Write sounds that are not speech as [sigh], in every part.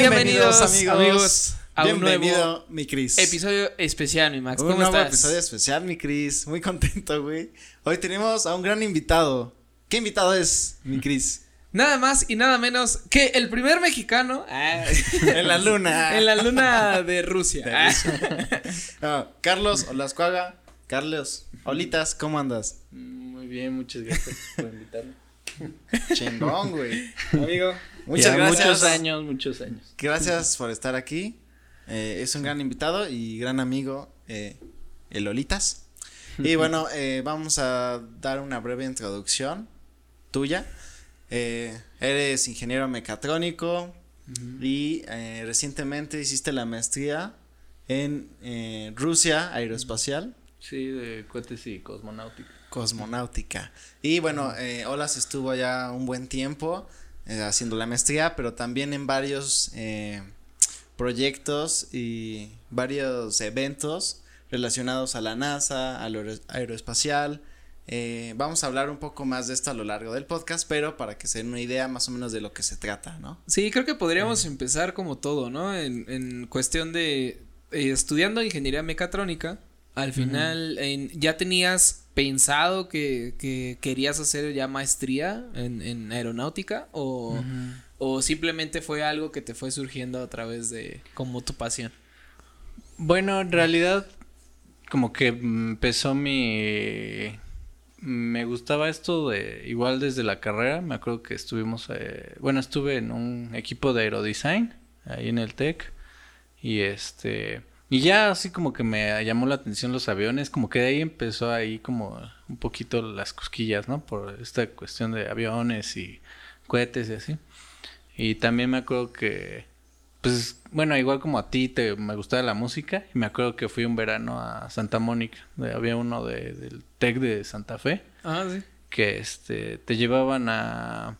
Bienvenidos, amigos, a un Bienvenido, nuevo mi Cris. episodio especial, mi Max. Un ¿Cómo nuevo estás? episodio especial, mi Cris. Muy contento, güey. Hoy tenemos a un gran invitado. ¿Qué invitado es, mi Cris? [laughs] Nada más y nada menos que el primer mexicano ah, [laughs] en la luna. [laughs] en la luna de Rusia. De Ah. Ah, Carlos Olascuaga. Carlos, Olitas, ¿cómo andas? Muy bien, muchas gracias por invitarme. Chingón, güey. Amigo. Muchas Ya gracias. Muchos años, muchos años. Gracias por estar aquí. Eh, es un gran invitado y gran amigo, eh, el. [laughs] Y bueno, eh, vamos a dar una breve introducción tuya. Eh, eres ingeniero mecatrónico y eh, recientemente hiciste la maestría en Rusia Aeroespacial Sí, de cohetes y cosmonáutica. Cosmonáutica. Y bueno, eh, Olas estuvo ya un buen tiempo eh, haciendo la maestría, pero también en varios eh, proyectos y varios eventos relacionados a la NASA, al aero- aeroespacial. Eh, vamos a hablar un poco más de esto a lo largo del podcast, pero para que se den una idea más o menos de lo que se trata, ¿no? Sí, creo que podríamos empezar como todo, ¿no? En, en cuestión de eh, estudiando ingeniería mecatrónica, al final en- ya tenías pensado que, que querías hacer ya maestría en, en aeronáutica o, o simplemente fue algo que te fue surgiendo a través de como tu pasión. Bueno, en realidad, como que empezó mi. Me gustaba esto de. Igual desde la carrera. Me acuerdo que estuvimos. eh, bueno, estuve en un equipo de aerodesign. Ahí en el TEC. Y este. Y ya así como que me llamó la atención los aviones. Como que de ahí empezó ahí como un poquito las cosquillas, ¿no? Por esta cuestión de aviones y cohetes y así. Y también me acuerdo que. Pues bueno, igual como a ti te, me gustaba la música y me acuerdo que fui un verano a Santa Mónica, había uno de, del TEC de Santa Fe Ah, sí. que este te llevaban a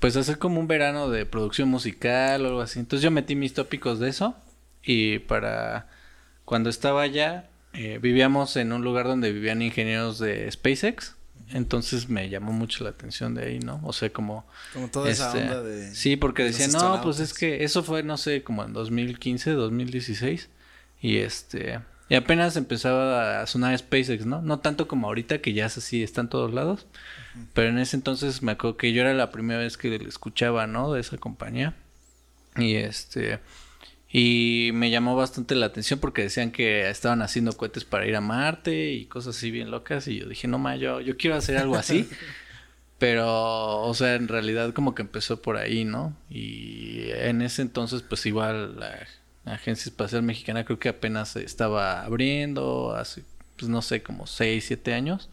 pues hacer como un verano de producción musical o algo así. Entonces yo metí mis tópicos de eso y para cuando estaba allá eh, vivíamos en un lugar donde vivían ingenieros de SpaceX. Entonces me llamó mucho la atención de ahí, ¿no? O sea, como Como toda esa este, onda de... Sí, porque de decían, no, pues astronautas". es que eso fue, no sé, como en 2015, 2016. Y este. Y apenas empezaba a sonar SpaceX, ¿no? No tanto como ahorita, que ya es así, está en todos lados. Pero en ese entonces me acuerdo que yo era la primera vez que le escuchaba, ¿no? De esa compañía. Y este. Y me llamó bastante la atención porque decían que estaban haciendo cohetes para ir a Marte y cosas así bien locas. Y yo dije, no ma, yo, yo quiero hacer algo así. [laughs] Pero, o sea, en realidad como que empezó por ahí, ¿no? Y en ese entonces, pues igual la Agencia Espacial Mexicana creo que apenas estaba abriendo, hace, pues no sé, como 6, 7 años.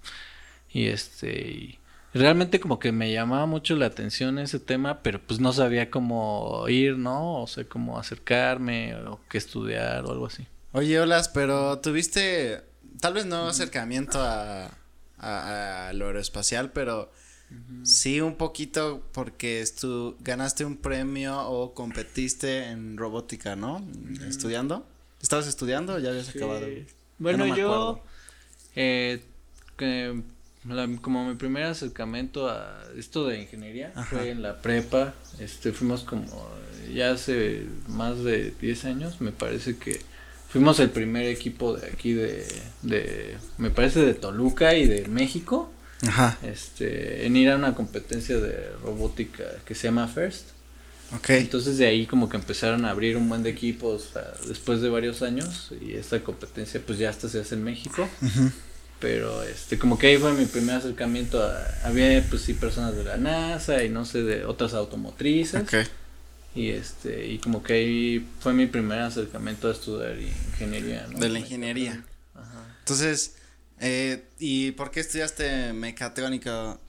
Y este, y realmente como que me llamaba mucho la atención ese tema, pero pues no sabía cómo ir, ¿no? O sea, cómo acercarme o qué estudiar o algo así. Oye, Olas, pero tuviste tal vez no acercamiento a, a, a lo aeroespacial, pero sí un poquito porque estu ganaste un premio o competiste en robótica, ¿no? Estudiando. ¿Estabas estudiando o ya habías acabado? Bueno, Ya no me yo, eh, la- como mi primer acercamiento a esto de ingeniería Ajá. fue en la prepa, este, fuimos como, ya hace más de 10 años, me parece que fuimos el primer equipo de aquí de, de, me parece de Toluca y de México, Ajá. este, en ir a una competencia de robótica que se llama FIRST. Ok. Entonces de ahí como que empezaron a abrir un buen de equipos ah, después de varios años y esta competencia pues ya hasta se hace en México. Pero este como que ahí fue mi primer acercamiento a había pues sí personas de la NASA y no sé de otras automotrices Ok. y este y como que ahí fue mi primer acercamiento a estudiar ingeniería, ¿no? De la ingeniería. Ajá. Entonces, eh, ¿y por qué estudiaste mecatrónica?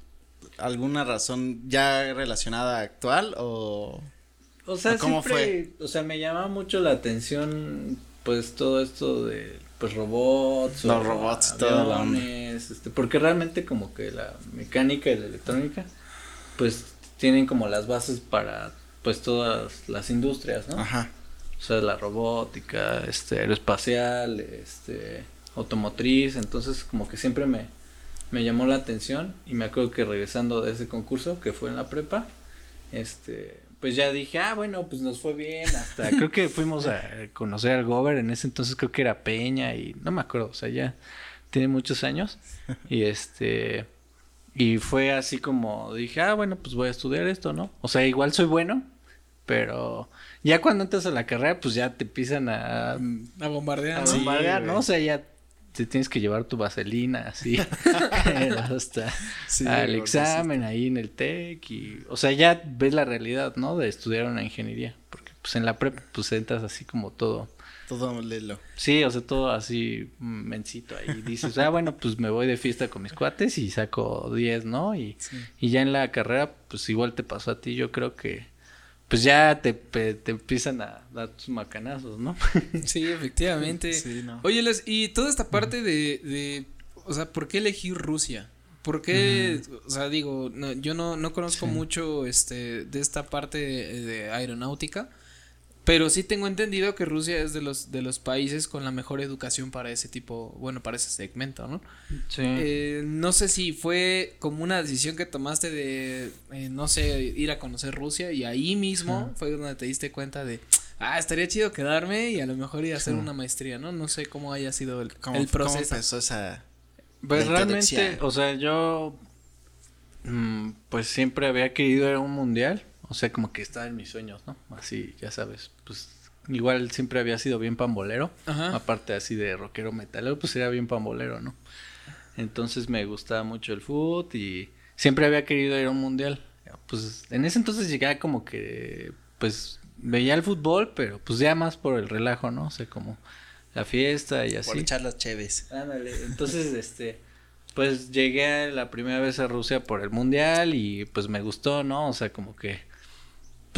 ¿Alguna razón ya relacionada actual o...? O sea, ¿O cómo siempre, o sea, me llama mucho la atención, pues, todo esto de, pues, robots. Los o robots aviones, este, porque realmente como que la mecánica y la electrónica, pues, tienen como las bases para, pues, todas las industrias, ¿no? Ajá. O sea, la robótica, este, aeroespacial, este, automotriz, entonces como que siempre me, me llamó la atención y me acuerdo que regresando de ese concurso que fue en la prepa, este, pues ya dije, ah, bueno, pues nos fue bien. Hasta [laughs] creo que fuimos a conocer al Gober. En ese entonces creo que era Peña y no me acuerdo, o sea, ya tiene muchos años. Y este. Y fue así como dije, ah, bueno, pues voy a estudiar esto, ¿no? O sea, igual soy bueno, pero ya cuando entras a la carrera, pues ya te empiezan a, A bombardear. a ¿no? bombardear. ¿no? O sea, ya te tienes que llevar tu vaselina así [laughs] hasta Sí, al examen ahí en el TEC y o sea, ya ves la realidad, ¿no? De estudiar una ingeniería, porque pues en la prepa pues entras así como todo. Todo lelo. Sí, o sea, todo así mencito ahí. Dices, ah, bueno, pues me voy de fiesta con mis cuates y saco 10, ¿no? Y, y ya en la carrera, pues igual te pasó a ti, yo creo que pues ya te, te empiezan a dar tus macanazos, ¿no? [laughs] Sí, efectivamente. Sí, no. Oye, Les, y toda esta parte de, de, o sea, ¿por qué elegir Rusia? ¿Por qué, o sea, digo, no, yo no, no conozco mucho, este, de esta parte de, de aeronáutica, pero sí tengo entendido que Rusia es de los, de los países con la mejor educación para ese tipo, bueno, para ese segmento, ¿no? Sí. Eh, no sé si fue como una decisión que tomaste de, eh, no sé, ir a conocer Rusia y ahí mismo fue donde te diste cuenta de, ah, estaría chido quedarme y a lo mejor ir a hacer una maestría, ¿no? No sé cómo haya sido el, ¿Cómo, el cómo proceso. empezó esa...? Pues realmente, o sea, yo mm, pues siempre había querido ir a un mundial, o sea, como que estaba en mis sueños, ¿no? Así, ya sabes, pues igual siempre había sido bien pambolero, Ajá. aparte así de rockero metalero, pues era bien pambolero, ¿no? Entonces me gustaba mucho el fútbol y siempre había querido ir a un mundial. Pues en ese entonces llegaba como que, pues veía el fútbol, pero pues ya más por el relajo, ¿no? O sea, como la fiesta y así. Por echar las cheves. Ándale, entonces este pues llegué la primera vez a Rusia por el mundial y pues me gustó, ¿no? O sea, como que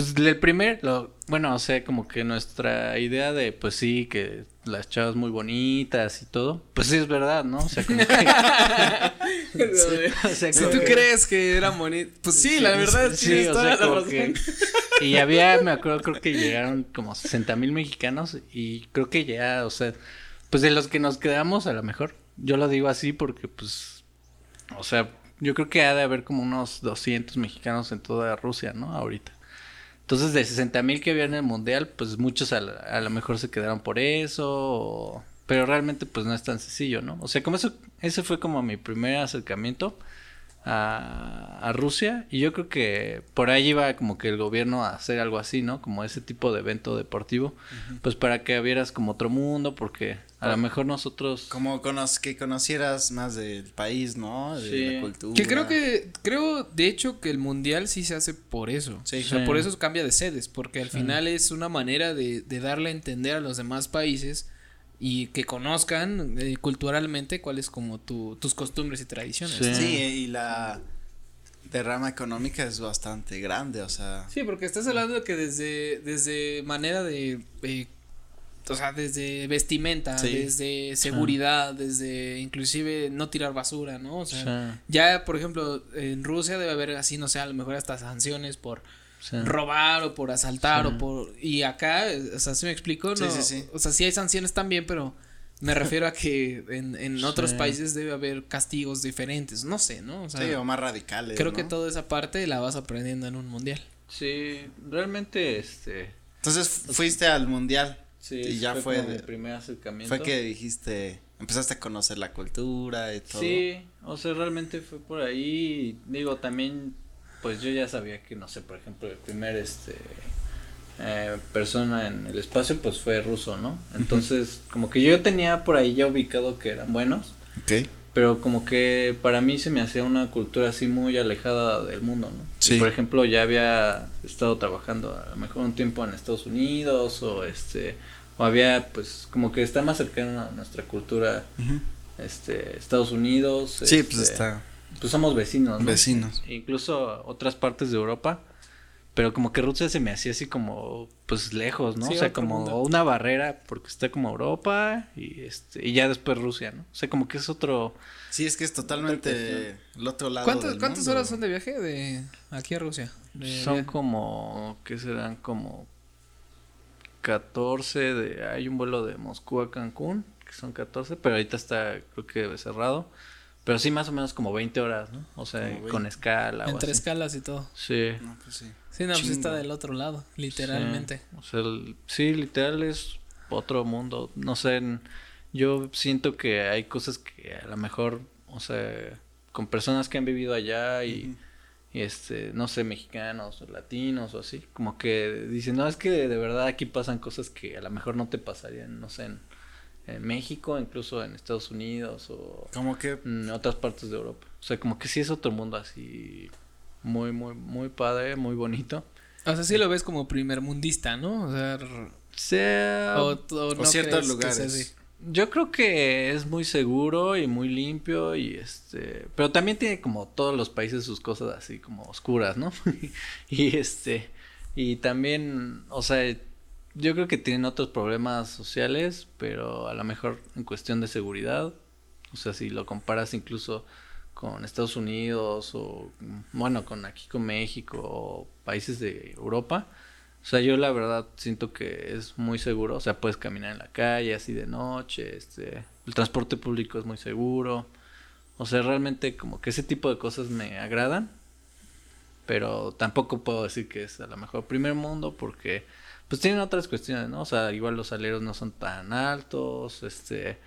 pues el primer lo bueno, o sea, como que nuestra idea de pues sí que las chavas muy bonitas y todo, pues sí es verdad, ¿no? O sea, como que [laughs] [laughs] o sea, Si como tú que- crees que era bonito, pues sí, la verdad sí, tienes o toda sea, la razón. que- [laughs] y había, me acuerdo, creo que llegaron como 60 mil mexicanos y creo que ya, o sea, pues de los que nos quedamos a lo mejor, yo lo digo así porque pues, o sea, yo creo que ha de haber como unos 200 mexicanos en toda Rusia, ¿no? Ahorita. Entonces, de 60 mil que había en el mundial, pues muchos a, la- a lo mejor se quedaron por eso, o- pero realmente pues no es tan sencillo, ¿no? O sea, como eso, ese fue como mi primer acercamiento a, a Rusia y yo creo que por ahí iba como que el gobierno a hacer algo así, ¿no? Como ese tipo de evento deportivo, pues para que vieras como otro mundo, porque a lo mejor nosotros... Como que conocieras más del país, ¿no? De Sí. la cultura. Que creo que, creo de hecho que el mundial sí se hace por eso. Sí. o sea, Sí. por eso cambia de sedes, porque al final es una manera de, de darle a entender a los demás países y que conozcan eh, culturalmente cuáles como tu, tus costumbres y tradiciones. Sí. ¿no? Sí, y la derrama económica es bastante grande, o sea... Sí, porque estás hablando de que desde, desde manera de, eh, o sea, desde vestimenta, Sí. desde seguridad, desde inclusive no tirar basura, ¿no? O sea, Sí. ya, por ejemplo, en Rusia debe haber así, no sé, a lo mejor hasta sanciones por Sí. robar o por asaltar Sí. o por... Y acá, o sea, si me explico, Sí, no, sí, sí. o sea, sí hay sanciones también, pero me refiero a que en, en otros Sí. países debe haber castigos diferentes, no sé, ¿no? O sea, Sí, o más radicales, creo ¿no? que toda esa parte la vas aprendiendo en un mundial. Sí, realmente, este... Entonces fuiste al mundial Sí, y ya fue, mi primer acercamiento. fue que dijiste, empezaste a conocer la cultura y todo. Sí, o sea, realmente fue por ahí. Digo, también, pues yo ya sabía que, no sé, por ejemplo, el primer, este, eh, persona en el espacio, pues fue ruso, ¿no? Entonces, como que yo tenía por ahí ya ubicado que eran buenos, Ok. pero como que para mí se me hacía una cultura así muy alejada del mundo, ¿no? Sí. Y, por ejemplo, ya había estado trabajando a lo mejor un tiempo en Estados Unidos o este, o había, pues, como que está más cercano a nuestra cultura este Estados Unidos Sí, pues este, está. pues somos vecinos ¿no? Vecinos. incluso otras partes de Europa pero como que Rusia se me hacía así como pues lejos no Sí, o sea como mundo. una barrera porque está como Europa y este y ya después Rusia no o sea como que es otro Sí, es que es totalmente el otro lado ¿Cuántas, del ¿cuántas mundo. horas son de viaje de aquí a Rusia? De son como qué serán como 14 de hay un vuelo de Moscú a Cancún que son 14 pero ahorita está creo que cerrado Pero sí, más o menos como 20 horas, ¿no? O sea, con 20. escala. o Entre así. escalas y todo. Sí. No, pues sí. Sí, no, pues está del otro lado, literalmente. Sí, o sea, el- sí, literal es otro mundo. No sé, en- yo siento que hay cosas que a lo mejor, o sea, con personas que han vivido allá y, y, este, no sé, mexicanos o latinos o así, como que dicen, no, es que de verdad aquí pasan cosas que a lo mejor no te pasarían, no sé, en, en México, incluso en Estados Unidos o Como que en otras partes de Europa. O sea, como que sí es otro mundo así muy, muy, muy padre, muy bonito. O sea, sí lo ves como primer mundista, ¿no? O sea, Sea, o, o no ciertos que sea lugares. Yo creo que es muy seguro y muy limpio y este, pero también tiene como todos los países sus cosas así como oscuras, ¿no? [laughs] y este, y también, o sea, yo creo que tienen otros problemas sociales, pero a lo mejor en cuestión de seguridad, o sea, si lo comparas incluso con Estados Unidos o bueno, con aquí con México o países de Europa, sea, yo la verdad siento que es muy seguro, o sea, puedes caminar en la calle así de noche, este, el transporte público es muy seguro. O sea, realmente como que ese tipo de cosas me agradan, pero tampoco puedo decir que es a lo mejor primer mundo porque pues tienen otras cuestiones, ¿no? O sea, igual los aleros no son tan altos, este,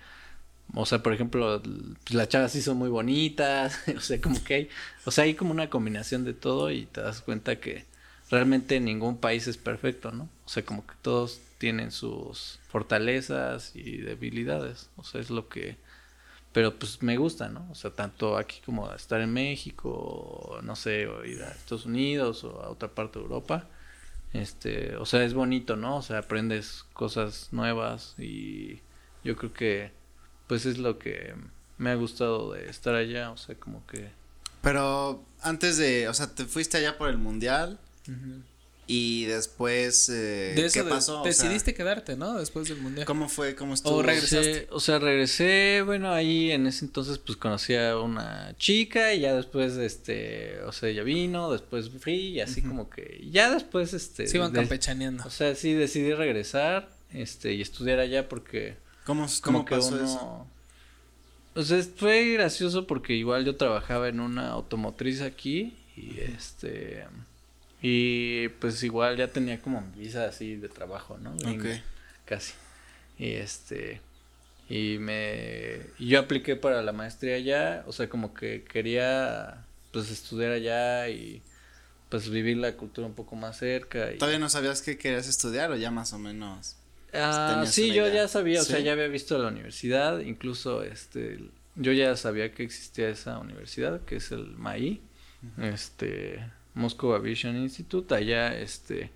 o sea, por ejemplo, las chavas sí son muy bonitas, [laughs] o sea, como que hay, o sea, hay como una combinación de todo y te das cuenta que realmente ningún país es perfecto, ¿no? O sea, como que todos tienen sus fortalezas y debilidades, o sea, es lo que, pero pues me gusta, ¿no? O sea, tanto aquí como estar en México, no sé, o ir a Estados Unidos o a otra parte de Europa, este, o sea, es bonito, ¿no? O sea, aprendes cosas nuevas y yo creo que, pues es lo que me ha gustado de estar allá, o sea, como que... Pero antes de, o sea, te fuiste allá por el mundial y después, eh, De eso ¿qué de- pasó? O sea, decidiste quedarte, ¿no? Después del mundial. ¿Cómo fue? ¿Cómo estuvo? regresaste. Sí, o sea, regresé, bueno, ahí en ese entonces pues conocí a una chica y ya después, este, o sea, ella vino, después fui y así como que, ya después, este... Se iban campechaneando. O sea, sí decidí regresar, este, y estudiar allá porque... ¿Cómo, como cómo que pasó uno... eso? O sea, fue gracioso porque igual yo trabajaba en una automotriz aquí y este y pues igual ya tenía como visa así de trabajo, ¿no? Gringa, Ok. Casi. Y este y me y yo apliqué para la maestría allá, o sea, como que quería pues estudiar allá y pues vivir la cultura un poco más cerca y ¿Todavía no sabías qué querías estudiar o ya más o menos? Ah, sí, yo idea. ya sabía, o sea, ya había visto la universidad, incluso este, yo ya sabía que existía esa universidad, que es el MAI, este, Moscow Aviation Institute, allá, este,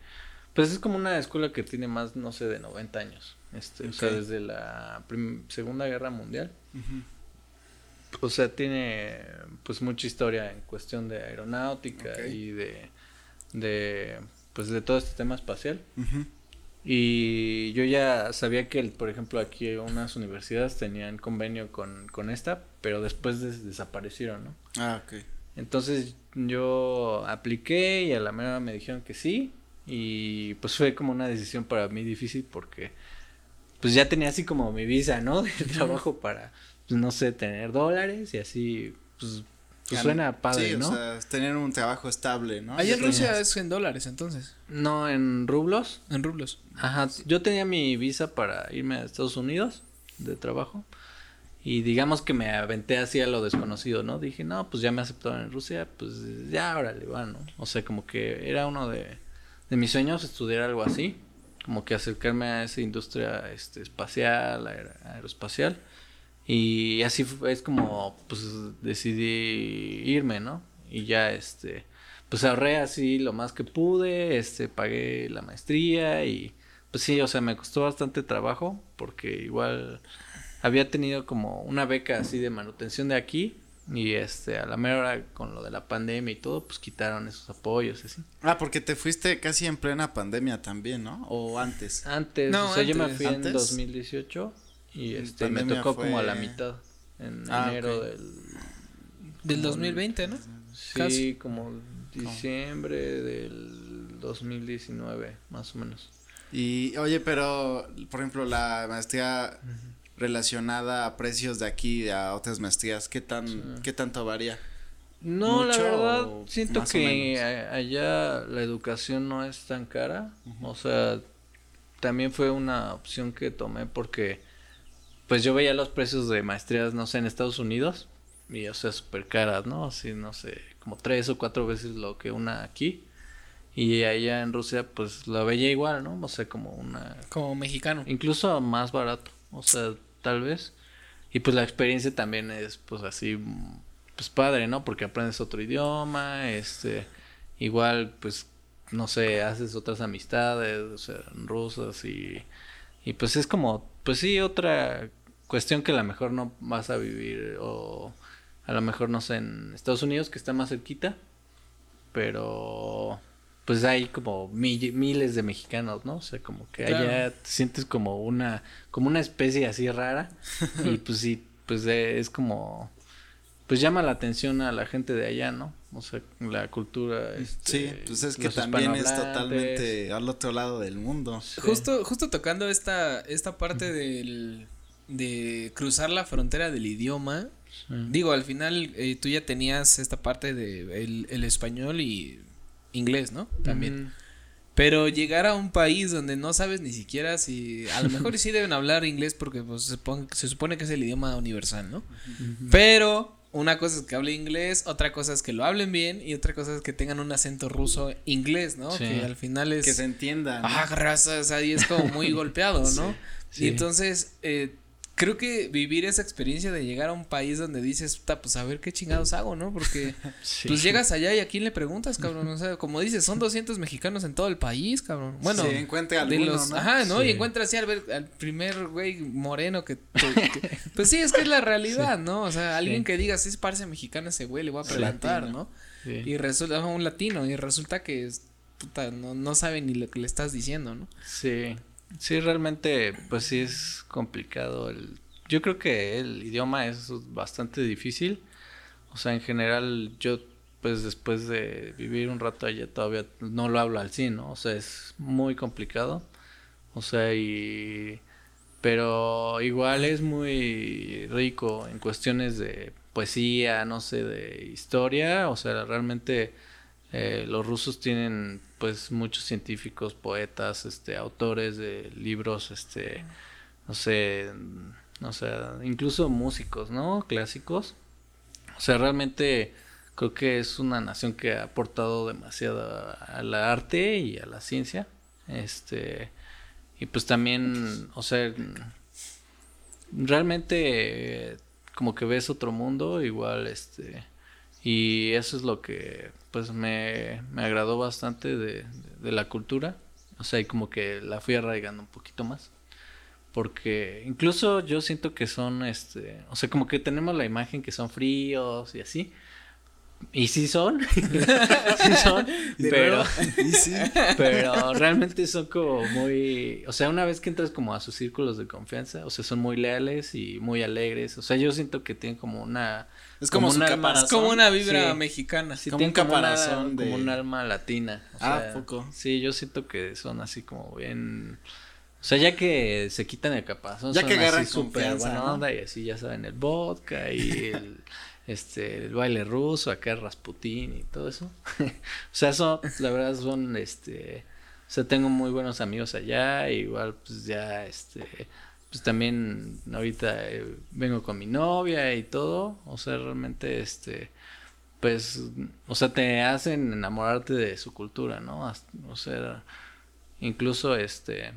pues es como una escuela que tiene más, no sé, de 90 años, este, o sea, desde la Segunda Guerra Mundial, o sea, tiene, pues, mucha historia en cuestión de aeronáutica y de, de, pues, de todo este tema espacial. Y yo ya sabía que, por ejemplo, aquí unas universidades tenían convenio con, con esta, pero después des- desaparecieron, ¿no? Ah, ok. Entonces yo apliqué y a la mera me dijeron que sí. Y pues fue como una decisión para mí difícil porque pues ya tenía así como mi visa, ¿no? [laughs] De trabajo para, pues no sé, tener dólares y así, pues, pues suena padre, sí, ¿no? o sea, tener un trabajo estable, ¿no? Allá en Rusia tenías- es en dólares, entonces. No, en rublos. En rublos. Ajá, yo tenía mi visa para irme a Estados Unidos de trabajo y digamos que me aventé así a lo desconocido, ¿no? Dije, no, pues ya me aceptaron en Rusia, pues ya órale, va, ¿no? O sea, como que era uno de, de mis sueños estudiar algo así, como que acercarme a esa industria este, espacial, aer- aeroespacial. Y así fue, es como, pues decidí irme, ¿no? Y ya, este, pues ahorré así lo más que pude, este, pagué la maestría y, pues sí, o sea, me costó bastante trabajo porque igual había tenido como una beca así de manutención de aquí y, este, a la mera hora con lo de la pandemia y todo, pues quitaron esos apoyos así. Ah, porque te fuiste casi en plena pandemia también, ¿no? O antes. Antes, No, o sea, yo me antes. fui en ¿Antes? 2018 y, este, me tocó como a la mitad, en Ah, enero ok. del... Del como 2020, ¿no? Sí, Casi. como diciembre del 2019, más o menos. Y, oye, pero, por ejemplo, la maestría, relacionada a precios de aquí a otras maestrías, ¿qué tan, qué tanto varía? No, la ¿Mucho verdad, siento que allá la educación no es tan cara. O sea, también fue una opción que tomé porque, pues yo veía los precios de maestrías, no sé, en Estados Unidos. Y, o sea, súper caras, ¿no? Así, no sé, como tres o cuatro veces lo que una aquí. Y allá en Rusia, pues la veía igual, ¿no? O sea, como una Como mexicano. incluso más barato, o sea, tal vez. Y pues la experiencia también es pues así pues padre, ¿no? Porque aprendes otro idioma, este igual pues no sé, haces otras amistades, rusas y y pues es como pues sí otra cuestión que a lo mejor no vas a vivir o a lo mejor no sé en Estados Unidos que está más cerquita, pero pues hay como mi- miles de mexicanos, ¿no? O sea, como que Claro. allá te sientes como una como una especie así rara [laughs] y pues sí, pues eh, es como pues llama la atención a la gente de allá, ¿no? O sea, la cultura este, Sí, pues es que también es totalmente al otro lado del mundo. Sí. Justo, justo tocando esta, esta parte del, de cruzar la frontera del idioma. Sí. Digo, al final eh, tú ya tenías esta parte de el, el español y inglés, ¿no? También. Pero llegar a un país donde no sabes ni siquiera si, a lo mejor sí deben hablar inglés porque pues, se, pon- se supone que es el idioma universal, ¿no? Pero una cosa es que hable inglés, otra cosa es que lo hablen bien y otra cosa es que tengan un acento ruso inglés, ¿no? Sí. Que al final es... Que se entienda. ¿no? Ah, razas, ahí es como muy [laughs] golpeado, ¿no? Sí. Y entonces, eh, creo que vivir esa experiencia de llegar a un país donde dices, "Puta, pues a ver qué chingados hago, ¿no? Porque [laughs] Sí. pues llegas allá y a quién le preguntas, cabrón, o sea, como dices, son 200 mexicanos en todo el país, cabrón. Bueno, Sí, encuentre de los, ¿no? ajá, ¿no? Sí. Y encuentras así al, ver, al primer güey moreno que, que- [laughs] que- pues sí, es que es la realidad, ¿no? O sea, alguien Sí. que diga, sí, parece mexicano ese güey, le voy a preguntar. ¿no? Sí. Y resulta, un latino, y resulta que es, puta, no, no sabe ni lo que le estás diciendo, ¿no? Sí, sí, realmente, pues sí es complicado. El, yo creo que el idioma es bastante difícil. O sea, en general, yo, pues después de vivir un rato allá, todavía no lo hablo al 100, ¿no? O sea, es muy complicado. O sea, y. Pero igual es muy rico en cuestiones de poesía, no sé, de historia. O sea, realmente eh, los rusos tienen pues muchos científicos, poetas, este, autores de libros, este, no sé, o sea, incluso músicos, ¿no? Clásicos. O sea, realmente creo que es una nación que ha aportado demasiado a, a la arte y a la ciencia. Este, y pues también, o sea, realmente como que ves otro mundo, igual, este, y eso es lo que pues me, me agradó bastante de, de- de la cultura. O sea, y como que la fui arraigando un poquito más. Porque incluso yo siento que son, este, o sea, como que tenemos la imagen que son fríos y así. Y sí son, [laughs] sí [laughs] son, De pero, sí. [laughs] pero realmente son como muy, o sea, una vez que entras como a sus círculos de confianza, o sea, son muy leales y muy alegres. O sea, yo siento que tienen como una, Es como, su un alma- caparazón. Es como una vibra Sí. mexicana. Sí, Como tienen un como, una- caparazón de- como un alma latina. o Ah, sea, poco. Sí, yo siento que son así como bien. O sea, ya que se quitan el caparazón, Ya son que agarran así súper onda y así ya saben el vodka y el, este, el baile ruso, acá Rasputín y todo eso. [laughs] o sea, eso, la verdad son, este, o sea, tengo muy buenos amigos allá, igual pues ya, este, pues también ahorita eh, vengo con mi novia y todo, o sea, realmente, este, pues, o sea, te hacen enamorarte de su cultura, ¿no? O sea, incluso, este,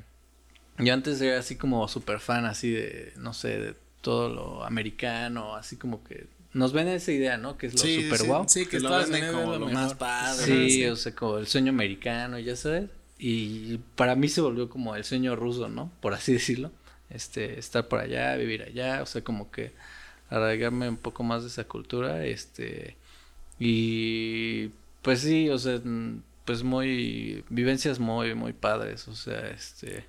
yo antes era así como súper fan, así de, no sé, de todo lo americano, así como que nos ven esa idea, ¿no? Que es lo Sí, super sí, guau. Sí, que Que lo venden como lo más padre. Sí, sí. o sea, como el sueño americano, ya sabes. Y para mí se volvió como el sueño ruso, ¿no? Por así decirlo. Este, estar por allá, vivir allá, o sea, como que arraigarme un poco más de esa cultura, este, y pues sí, o sea, pues muy, vivencias muy, muy padres, o sea, este,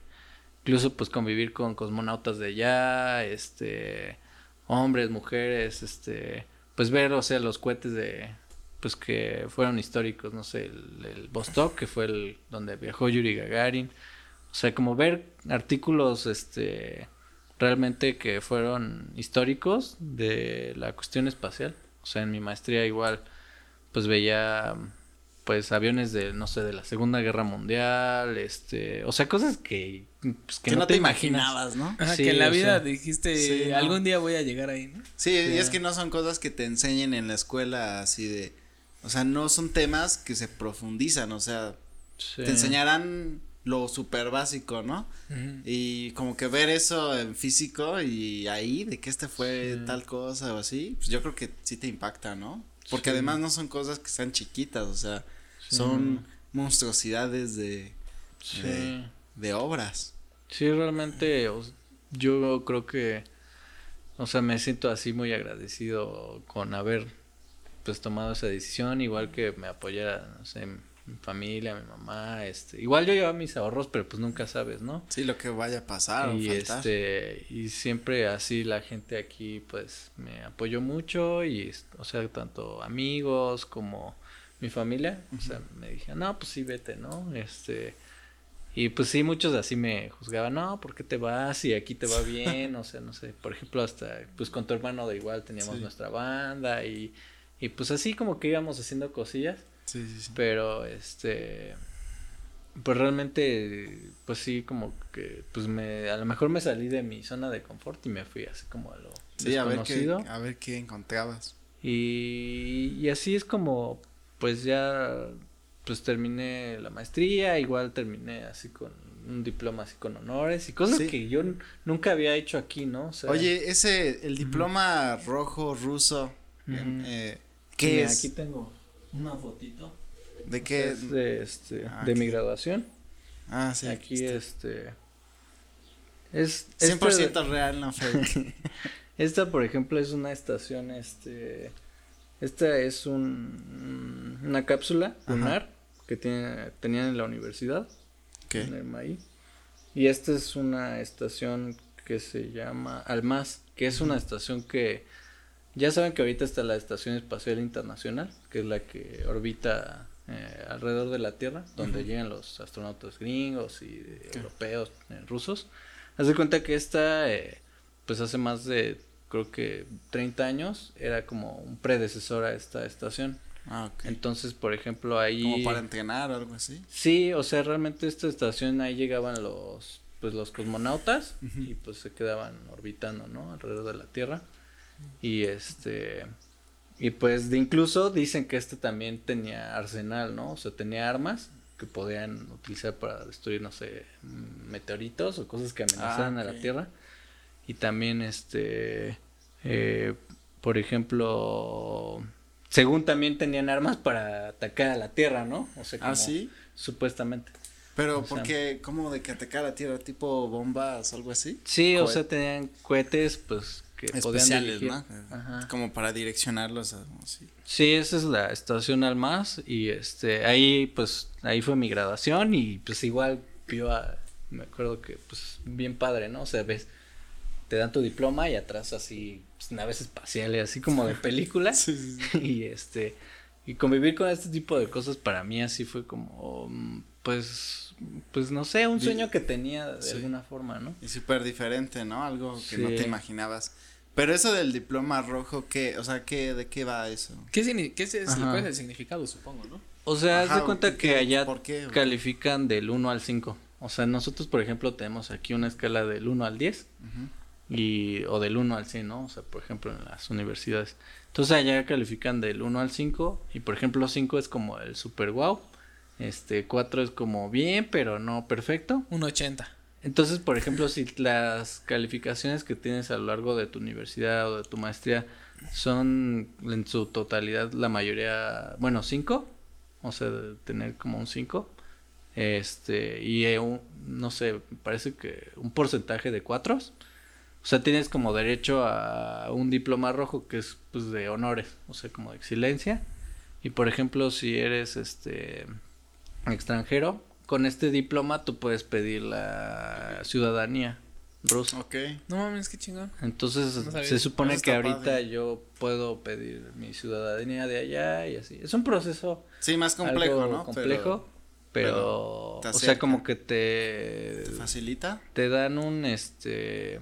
incluso pues convivir con cosmonautas de allá, este, hombres, mujeres, este, pues ver, o sea, los cohetes de, pues que fueron históricos, no sé, el, el Vostok, que fue el donde viajó Yuri Gagarin, o sea, como ver artículos, este, realmente que fueron históricos de la cuestión espacial. O sea, en mi maestría igual, pues veía pues aviones de, no sé, de la Segunda Guerra Mundial, este, o sea, cosas que, pues, que, no, te, imaginabas, ¿no? que en la vida dijiste, algún día voy a llegar ahí, ¿no? Sí, y es que no son cosas que te enseñen en la escuela así de, o sea, no son temas que se profundizan, o sea, te enseñarán lo súper básico, ¿no? Y como que ver eso en físico y ahí, de que este fue tal cosa o así, pues yo creo que sí te impacta, ¿no? Porque además no son cosas que sean chiquitas, o sea, son monstruosidades de, de, obras. Sí, realmente yo creo que, o sea, me siento así muy agradecido con haber pues tomado esa decisión, igual que me apoyara, no sé, mi familia, mi mamá, este, igual yo llevaba mis ahorros, pero pues nunca sabes, ¿no? Sí, lo que vaya a pasar y este y siempre así la gente aquí pues me apoyó mucho y o sea, tanto amigos como mi familia, o sea, me dijeron, "No, pues sí vete, ¿no?" Este y pues sí, muchos así me juzgaban, no, ¿por qué te vas? Y aquí te va [laughs] bien, o sea, no sé, por ejemplo, hasta, pues con tu hermano de igual teníamos nuestra banda y, y pues así como que íbamos haciendo cosillas. Sí, sí, sí. Pero este pues realmente pues sí como que pues me a lo mejor me salí de mi zona de confort y me fui así como a lo sí, A ver, qué, a ver qué encontrabas. Y, y así es como pues ya pues terminé la maestría, igual terminé así con un diploma así con honores y cosas que yo nunca había hecho aquí, ¿no? Oye, ese, el diploma rojo ruso, eh, ¿qué es? Aquí tengo una fotito. ¿De qué? Es de, este, ah, de mi graduación. Ah, sí. Aquí, este. Es. 100% este real, no [laughs] fake. esta, por ejemplo, es una estación, este. Esta es un, una cápsula lunar que tiene, tenían en la universidad. ¿Qué? En el MAI. Y esta es una estación que se llama Almaz, que es una estación que ya saben que ahorita está la Estación Espacial Internacional, que es la que orbita eh, alrededor de la Tierra, donde llegan los astronautas gringos y europeos, eh, rusos. Haz de cuenta que esta, eh, pues hace más de, creo que 30 años, era como un predecesor a esta estación. Ah, Entonces, por ejemplo, ahí... Como para entrenar o algo así. Sí, o sea, realmente esta estación ahí llegaban los, pues los cosmonautas y pues se quedaban orbitando, ¿no? Alrededor de la Tierra. Y este. Y pues de incluso dicen que este también tenía arsenal, ¿no? O sea, tenía armas que podían utilizar para destruir, no sé, meteoritos o cosas que amenazaran ah, a la Tierra. Y también, este, eh, por ejemplo, según también tenían armas para atacar a la Tierra, ¿no? O sea, ¿Ah, sí? Supuestamente. Pero, ¿por qué? ¿Cómo de que atacar a la Tierra? ¿Tipo bombas o algo así? Sí, o sea, tenían cohetes, pues, especiales, ¿no? Como para direccionarlos así. Sí, esa es la estación Almaz y este ahí pues ahí fue mi graduación y pues igual vio a me acuerdo que pues bien padre, ¿no? O sea, ves te dan tu diploma y atrás así pues, naves espaciales así como de película. [laughs] y este y convivir con este tipo de cosas para mí así fue como pues pues no sé, un sueño que tenía de alguna forma, ¿no? Y súper diferente, ¿no? Algo que no te imaginabas. Pero eso del diploma rojo, ¿qué? O sea, ¿qué, ¿de qué va eso? ¿Qué, qué es, cuál es el significado, supongo, no? O sea, haz de cuenta que allá califican del 1 al 5. O sea, nosotros, por ejemplo, tenemos aquí una escala del 1 al 10 y, o del 1 al 100, ¿no? O sea, por ejemplo, en las universidades. Entonces allá califican del 1 al 5 y, por ejemplo, 5 es como el super wow. Este, 4 es como bien, pero no perfecto. Un 80. Entonces, por ejemplo, si las calificaciones que tienes a lo largo de tu universidad o de tu maestría son en su totalidad la mayoría, bueno, cinco, o sea, tener como un cinco, este, y un, no sé, parece que un porcentaje de cuatro, o sea, tienes como derecho a un diploma rojo que es pues de honores, o sea, como de excelencia, y por ejemplo, si eres este extranjero, con este diploma tú puedes pedir la ciudadanía rusa. Ok. No mames, qué chingón. Entonces se supone que ahorita yo puedo pedir mi ciudadanía de allá y así. Es un proceso. Sí, más complejo, ¿no? Complejo. Pero, o sea, como que te, ¿Te facilita. Te dan un este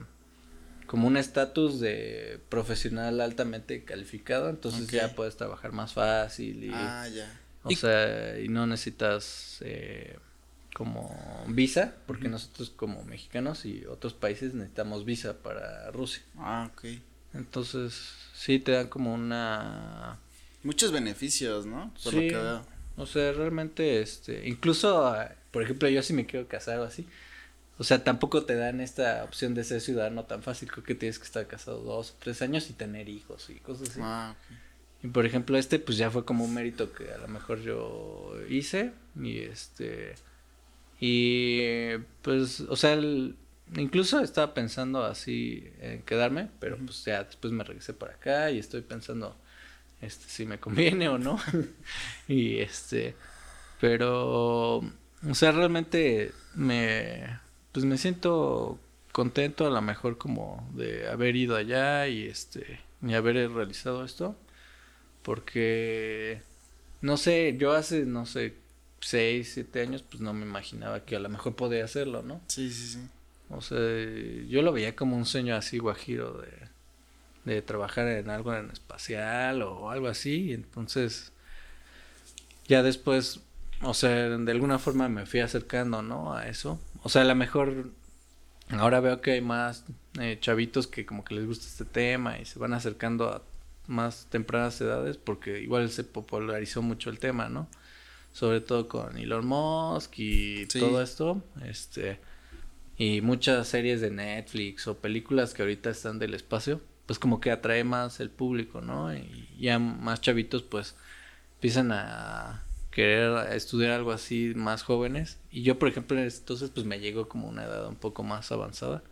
como un estatus de profesional altamente calificado, entonces ya puedes trabajar más fácil y, Ah, ya. o Y- sea, y no necesitas eh, como visa, porque nosotros como mexicanos y otros países necesitamos visa para Rusia. Ah, ok. Entonces, sí te dan como una Muchos beneficios, ¿no? Por Sí. lo que veo. O sea, realmente, este, incluso, ah, por ejemplo, yo si me quiero casar o así, o sea, tampoco te dan esta opción de ser ciudadano tan fácil, creo que tienes que estar casado dos o tres años y tener hijos y cosas así. Ah. Y por ejemplo, este, pues ya fue como un mérito que a lo mejor yo hice y este, y pues, o sea, el- incluso estaba pensando así en quedarme, pero pues ya después me regresé para acá y estoy pensando este si me conviene o no. [laughs] y este, pero o sea, realmente me pues me siento contento a lo mejor como de haber ido allá y este y haber realizado esto porque no sé, yo hace no sé seis, siete años pues no me imaginaba que a lo mejor podía hacerlo, ¿no? Sí, sí, sí. O sea, yo lo veía como un sueño así guajiro de, de trabajar en algo en espacial o algo así. Entonces, ya después, o sea, de alguna forma me fui acercando, ¿no? A eso. O sea, a lo mejor ahora veo que hay más eh, chavitos que como que les gusta este tema y se van acercando a más tempranas edades porque igual se popularizó mucho el tema, ¿no? Sobre todo con Elon Musk y Sí. todo esto, este y muchas series de Netflix o películas que ahorita están del espacio, pues como que atrae más el público, ¿no? Y ya más chavitos pues empiezan a querer estudiar algo así más jóvenes. Y yo por ejemplo entonces pues me llegó como una edad un poco más avanzada,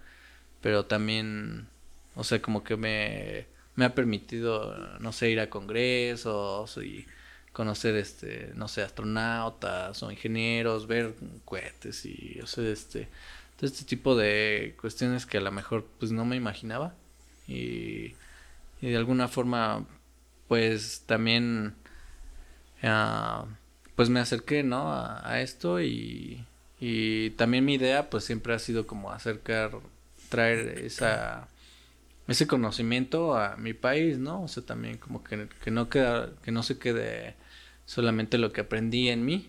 pero también o sea, como que me me ha permitido no sé ir a congresos y conocer este no sé astronautas o ingenieros ver cohetes y o sea este todo este tipo de cuestiones que a lo mejor pues no me imaginaba. Y, de alguna forma pues también ah, pues me acerqué no a, a esto y, y también mi idea pues siempre ha sido como acercar traer esa ese conocimiento a mi país no o sea también como que, que no queda que no se quede solamente lo que aprendí en mí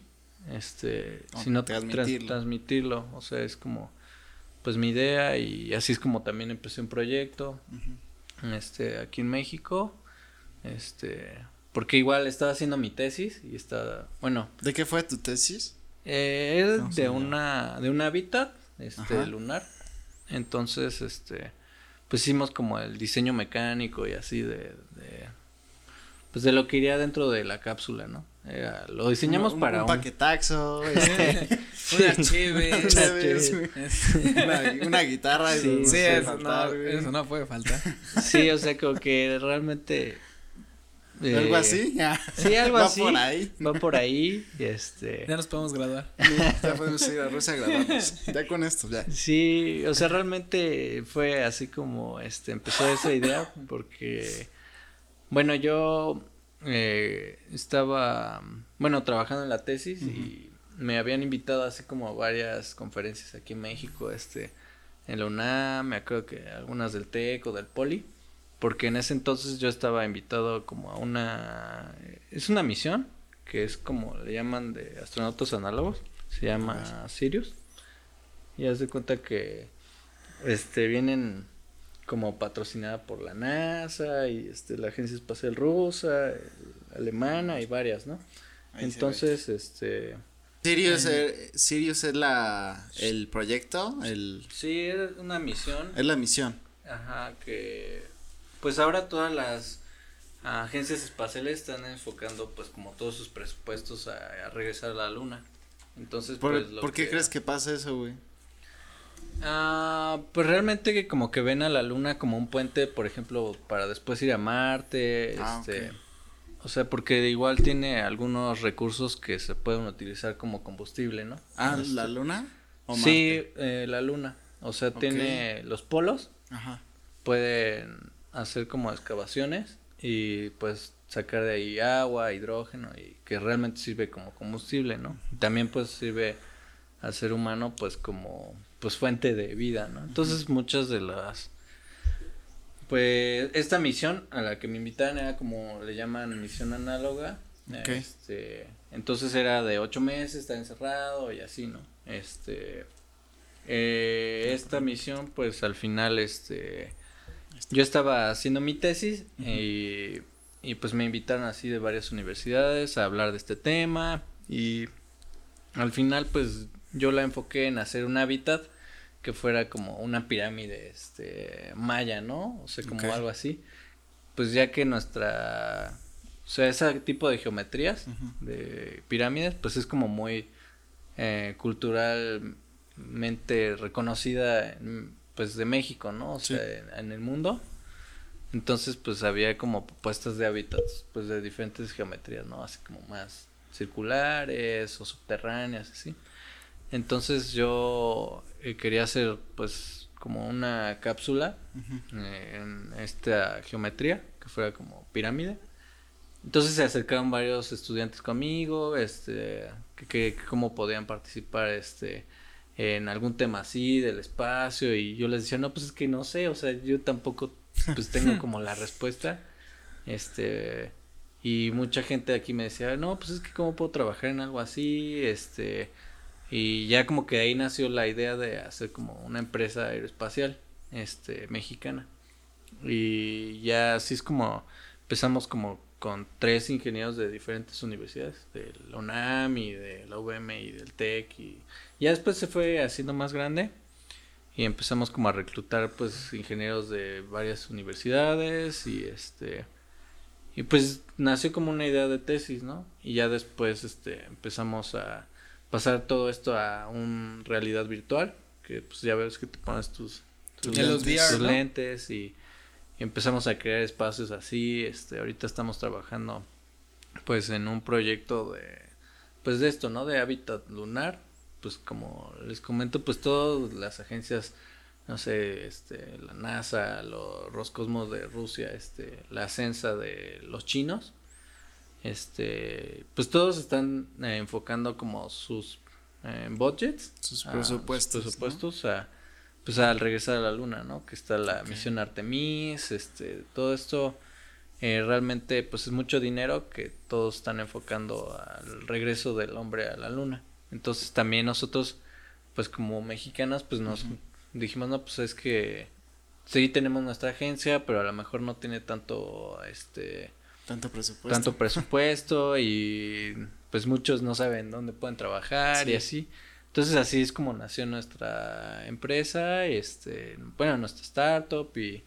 este No, sino trans- transmitirlo. o sea es como pues mi idea y así es como también empecé un proyecto este aquí en México este porque igual estaba haciendo mi tesis y estaba bueno ¿De qué fue tu tesis? eh, es ¿Cómo se de una de un hábitat este Ajá. lunar entonces este pues hicimos como el diseño mecánico y así de, de pues de lo que iría dentro de la cápsula no lo diseñamos Un- para un, un, paquetaxo, [laughs] este, [laughs] Una chévere. [laughs] Una una, una guitarra. Sí, eso no Sí, eso, no, eso no puede faltar. sí o sea como que realmente Algo eh, así. ya. sí algo Va así por ahí. va por ahí este Ya nos podemos graduar. Ya podemos ir a Rusia a grabarnos. Ya con esto, ya. Sí, o sea, realmente fue así como este empezó esa idea porque bueno, yo eh, estaba bueno, trabajando en la tesis y me habían invitado así como a varias conferencias aquí en México, este en la UNAM, me acuerdo que algunas del TEC o del Poli, porque en ese entonces yo estaba invitado como a una es una misión que es como le llaman de astronautas análogos, se llama Sirius. Y haz de cuenta que este vienen como patrocinada por la NASA y este la Agencia Espacial Rusa, eh, alemana y varias, ¿no? Ahí Entonces, este Sirius, eh, Sirius es la el proyecto, el sí es una misión, es la misión. ajá, que pues ahora todas las agencias espaciales están enfocando pues como todos sus presupuestos a, a regresar a la luna. Entonces, ¿Por, pues, lo ¿por qué que- crees que pasa eso, güey? Ah, pues realmente que como que ven a la luna como un puente, por ejemplo, para después ir a Marte, Ah, este, o sea, porque igual tiene algunos recursos que se pueden utilizar como combustible, ¿no? Ah, Este, ¿la luna? ¿O sí, Marte? eh, la luna, o sea, tiene los polos, Ajá. pueden hacer como excavaciones y pues sacar de ahí agua, hidrógeno y que realmente sirve como combustible, ¿no? También pues sirve al ser humano pues como pues fuente de vida, ¿no? Entonces muchas de las Pues esta misión a la que me invitaron era como le llaman misión análoga. Este, entonces era de ocho meses, estar encerrado y así, ¿no? Este, eh, esta misión, pues al final, este, yo estaba haciendo mi tesis y, y pues me invitaron así de varias universidades a hablar de este tema y al final, pues yo la enfoqué en hacer un hábitat que fuera como una pirámide, este, maya, ¿no? O sea, como algo así. Pues ya que nuestra, o sea, ese tipo de geometrías de pirámides, pues es como muy eh, culturalmente reconocida, en, pues de México, ¿no? O Sí. sea, en, en el mundo. Entonces, pues había como propuestas de hábitats, pues de diferentes geometrías, ¿no? Así como más circulares o subterráneas, así. Entonces yo eh, quería hacer, pues, como una cápsula eh, en esta geometría, que fuera como pirámide. Entonces se acercaron varios estudiantes conmigo, este, que, que, que cómo podían participar, este, en algún tema así del espacio y yo les decía, no, pues es que no sé, o sea, yo tampoco, pues tengo [laughs] como la respuesta, este, y mucha gente aquí me decía, no, pues es que cómo puedo trabajar en algo así, este, y ya como que ahí nació la idea de hacer como una empresa aeroespacial, este, mexicana. Y ya así es como empezamos como con tres ingenieros de diferentes universidades, de la UNAM y de la UVM y del TEC y ya después se fue haciendo más grande y empezamos como a reclutar pues ingenieros de varias universidades y este y pues nació como una idea de tesis, ¿no? Y ya después este empezamos a pasar todo esto a un realidad virtual, que pues ya ves que te pones tus, tus En los VR, tus ¿no? lentes y, y empezamos a crear espacios así, este ahorita estamos trabajando pues en un proyecto de pues de esto, ¿no? De hábitat lunar, pues como les comento, pues todas las agencias no sé, este, la NASA, los Roscosmos de Rusia, este, la CENSA de los chinos, este, pues todos están eh, enfocando como sus eh, budgets, Sus a- presupuestos, sus presupuestos a, pues al regresar a la luna, ¿no? Que está la misión Artemis, este, todo esto eh, realmente pues es mucho dinero que todos están enfocando al regreso del hombre a la luna. Entonces también nosotros, pues como mexicanos, pues nos dijimos, no, pues es que sí tenemos nuestra agencia, pero a lo mejor no tiene tanto, este, Tanto presupuesto. tanto [laughs] presupuesto y pues muchos no saben dónde pueden trabajar y Sí. así. Entonces así es como nació nuestra empresa, este, bueno, nuestra startup y,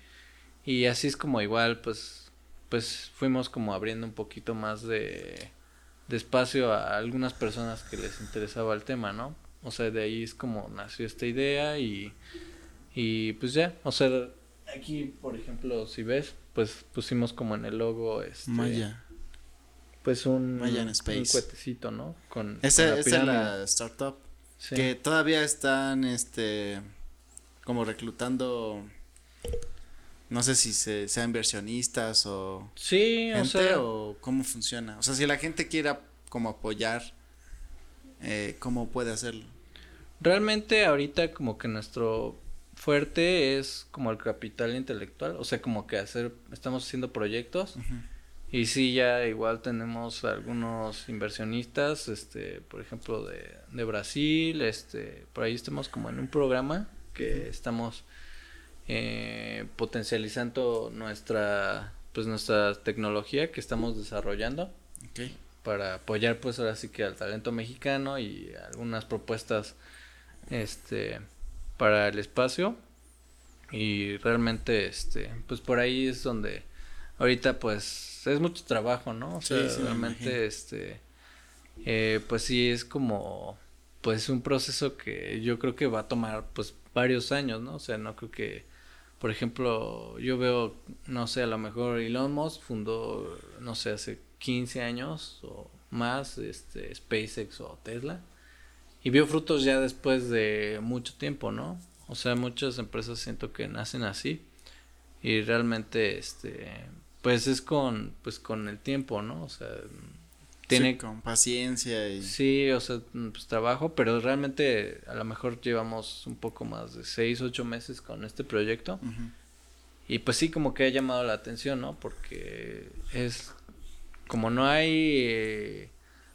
y así es como igual pues pues fuimos como abriendo un poquito más de, de espacio a algunas personas que les interesaba el tema, ¿no? O sea, de ahí es como nació esta idea y, y pues ya, o sea, aquí por ejemplo, si ves, pues pusimos como en el logo este Maya. pues un, Mayan un Space. cuetecito, ¿no? Con, con Esa, la esa es la startup. Sí. Que todavía están, este, como reclutando, no sé si se, sean inversionistas o Sí, o gente sea, o cómo funciona. O sea, si la gente quiera como apoyar, eh, ¿cómo puede hacerlo? realmente ahorita como que nuestro fuerte es como el capital intelectual, o sea, como que hacer, estamos haciendo proyectos y sí ya igual tenemos algunos inversionistas, este, por ejemplo de, de Brasil, este, por ahí estamos como en un programa que estamos eh, potencializando nuestra, pues nuestra tecnología que estamos desarrollando. Para apoyar pues ahora sí que al talento mexicano y algunas propuestas este para el espacio. Y realmente este pues por ahí es donde ahorita pues es mucho trabajo no o sea sí, realmente este eh, pues sí es como pues un proceso que yo creo que va a tomar pues varios años no o sea no creo que por ejemplo yo veo no sé a lo mejor Elon Musk fundó no sé hace 15 años o más este SpaceX o Tesla y vio frutos ya después de mucho tiempo, ¿no? O sea, muchas empresas siento que nacen así y realmente este pues es con pues con el tiempo, ¿no? O sea, tiene Sí, con paciencia y Sí, o sea, mm, pues trabajo, pero realmente a lo mejor llevamos un poco más de seis, ocho meses con este proyecto. Y pues sí, como que ha llamado la atención, ¿no? Porque es como no hay... eh,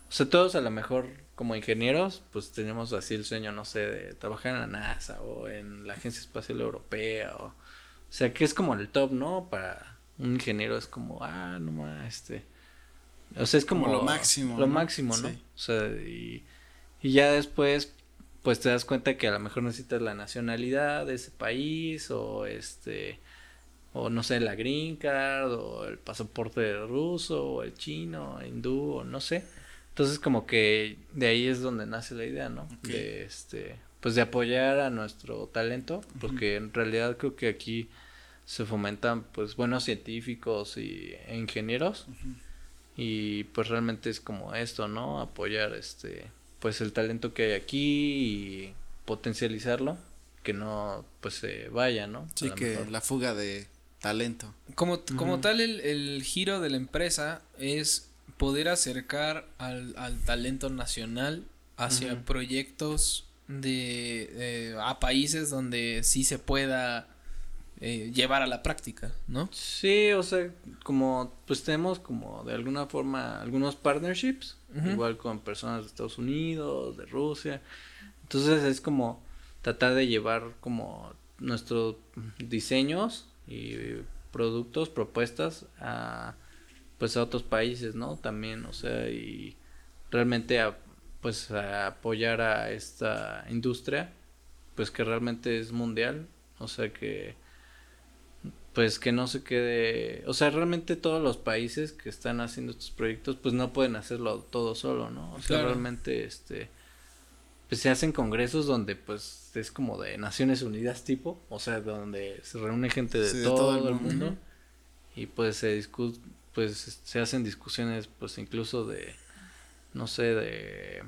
o sea, todos a lo mejor como ingenieros, pues tenemos así el sueño, no sé, de trabajar en la NASA o en la Agencia Espacial Europea o... O sea, que es como el top, ¿no? Para un ingeniero es como, ah, no más, este... O sea, es como, Como lo máximo, Lo ¿no? máximo, ¿no? Sí. O sea, y, y ya después, pues te das cuenta que a lo mejor necesitas la nacionalidad de ese país o este... O no sé, la green card o el pasaporte ruso o el chino, hindú o no sé. Entonces como que de ahí es donde nace la idea, ¿no? De este, pues de apoyar a nuestro talento, porque en realidad creo que aquí se fomentan pues buenos científicos y e ingenieros y pues realmente es como esto, ¿no? Apoyar este pues el talento que hay aquí y potencializarlo, que no pues se vaya, ¿no? Sí, que mejor. la fuga de talento. Como, como tal, el, el giro de la empresa es poder acercar al, al talento nacional hacia proyectos de eh, a países donde sí se pueda eh, llevar a la práctica, ¿no? Sí, o sea, como pues tenemos como de alguna forma algunos partnerships, igual con personas de Estados Unidos, de Rusia. Entonces es como tratar de llevar como nuestros diseños y productos, propuestas a pues a otros países, ¿no? También, o sea, y realmente a, pues a apoyar a esta industria pues que realmente es mundial, o sea que pues que no se quede, o sea, realmente todos los países que están haciendo estos proyectos pues no pueden hacerlo todo solo, ¿no? O sea, Claro. realmente este pues se hacen congresos donde pues es como de Naciones Unidas tipo, o sea, donde se reúne gente de, Sí, de todo, el mundo. mundo y pues se discu pues se hacen discusiones pues incluso de no sé de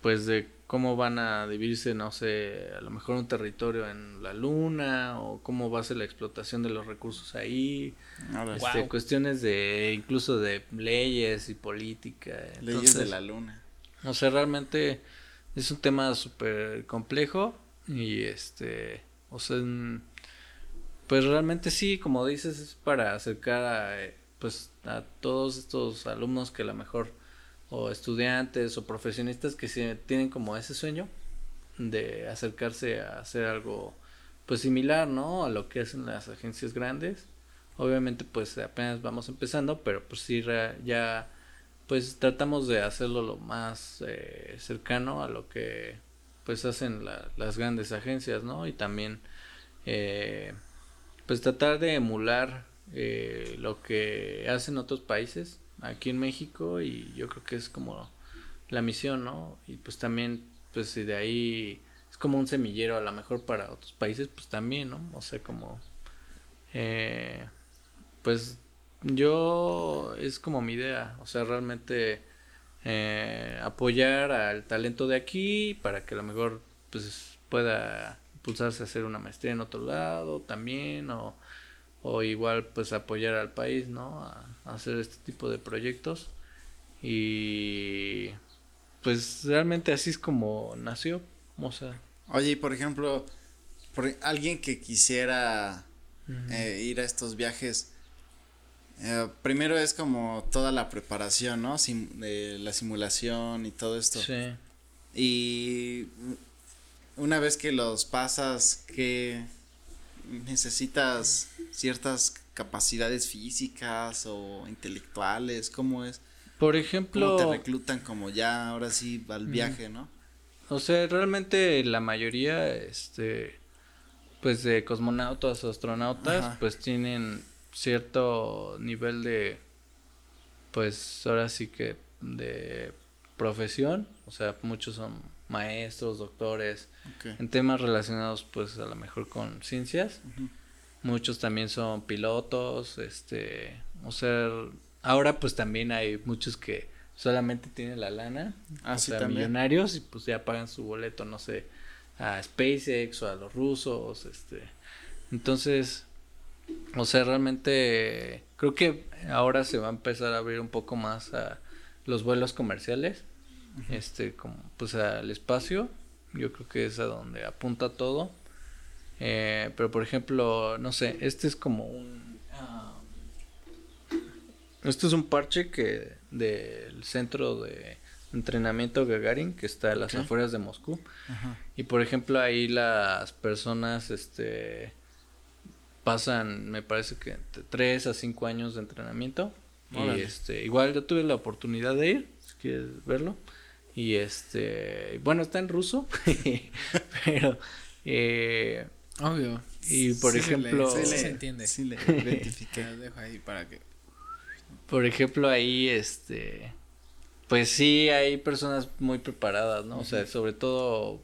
pues de cómo van a dividirse no sé a lo mejor un territorio en la luna o cómo va a ser la explotación de los recursos ahí este, Wow. cuestiones de incluso de leyes y política leyes de la luna. o sea, realmente es un tema súper complejo y este, o sea, pues realmente sí, como dices, es para acercar a, eh, pues, a todos estos alumnos que a lo mejor, o estudiantes o profesionistas que tienen como ese sueño de acercarse a hacer algo, pues similar, ¿no? A lo que hacen las agencias grandes. Obviamente, pues apenas vamos empezando, pero pues sí, ya pues tratamos de hacerlo lo más eh, cercano a lo que pues hacen la- las grandes agencias, ¿no? Y también eh, pues tratar de emular eh, lo que hacen otros países aquí en México y yo creo que es como la misión, ¿no? Y pues también pues si de ahí es como un semillero a lo mejor para otros países pues también, ¿no? O sea como eh, pues yo es como mi idea, o sea, realmente eh, apoyar al talento de aquí para que a lo mejor pues pueda impulsarse a hacer una maestría en otro lado también o, o igual pues apoyar al país, ¿no? A, a hacer este tipo de proyectos y pues realmente así es como nació, o sea, Oye, y por ejemplo, por alguien que quisiera eh, ir a estos viajes, eh, primero es como toda la preparación, ¿no? Sim- de la simulación y todo esto. sí. Y una vez que los pasas, que necesitas ciertas capacidades físicas o intelectuales, ¿cómo es? Por ¿Cómo ejemplo, te reclutan como ya ahora sí al viaje, no? O sea, realmente la mayoría, este, pues de cosmonautas o astronautas, Ajá. pues tienen cierto nivel de, pues ahora sí que de profesión, o sea, muchos son maestros, doctores, en temas relacionados pues a lo mejor con ciencias. Muchos también son pilotos, este, o sea, ahora pues también hay muchos que solamente tienen la lana, Ah, o sí, sea, también. millonarios y pues ya pagan su boleto, no sé, a SpaceX o a los rusos, este, entonces, o sea, realmente creo que ahora se va a empezar a abrir un poco más a los vuelos comerciales, este, como pues al espacio, yo creo que es a donde apunta todo Eh, pero por ejemplo, no sé, este es como un... ah, este es un parche que del centro de entrenamiento Gagarin que está a las afueras de Moscú. Ajá. Y por ejemplo ahí las personas este pasan, me parece que entre 3 a 5 años de entrenamiento. Y este, igual yo tuve la oportunidad de ir, si quieres verlo. Y este, bueno, está en ruso, [laughs] pero eh, Obvio. y por Sí se lee, ejemplo, sí se entiende. Sí, le [laughs] dejo ahí para que. por ejemplo ahí este pues sí hay personas muy preparadas, ¿no? O sea, sobre todo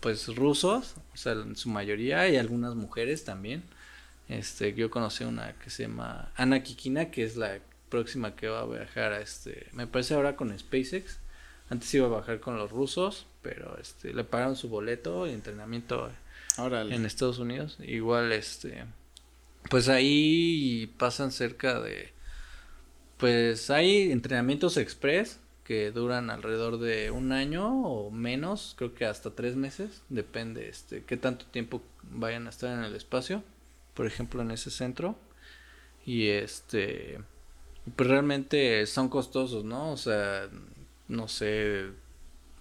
pues rusos, o sea, en su mayoría y algunas mujeres también. Este, yo conocí una que se llama Ana Kikina, que es la próxima que va a viajar a este, me parece ahora con SpaceX. Antes iba a bajar con los rusos, pero este le pagaron su boleto y entrenamiento Órale. en Estados Unidos. Igual, este, pues ahí pasan cerca de, pues hay entrenamientos express que duran alrededor de un año o menos, creo que hasta tres meses, depende, este, qué tanto tiempo vayan a estar en el espacio, por ejemplo, en ese centro. Y este, pues realmente son costosos, ¿no? O sea, no sé,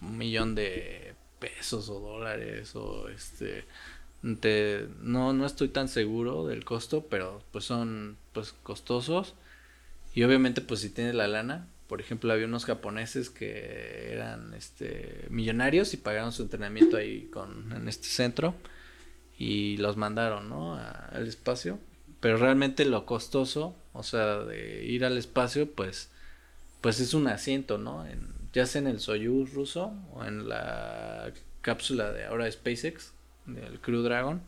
un millón de pesos o dólares o este te- no no estoy tan seguro del costo pero pues son pues costosos. Y obviamente pues si tienes la lana por ejemplo había unos japoneses que eran este millonarios y pagaron su entrenamiento ahí con en este centro y los mandaron no al espacio. Pero realmente lo costoso o sea de ir al espacio pues pues es un asiento, ¿no? En, ya sea en el Soyuz ruso o en la cápsula de ahora SpaceX, del Crew Dragon.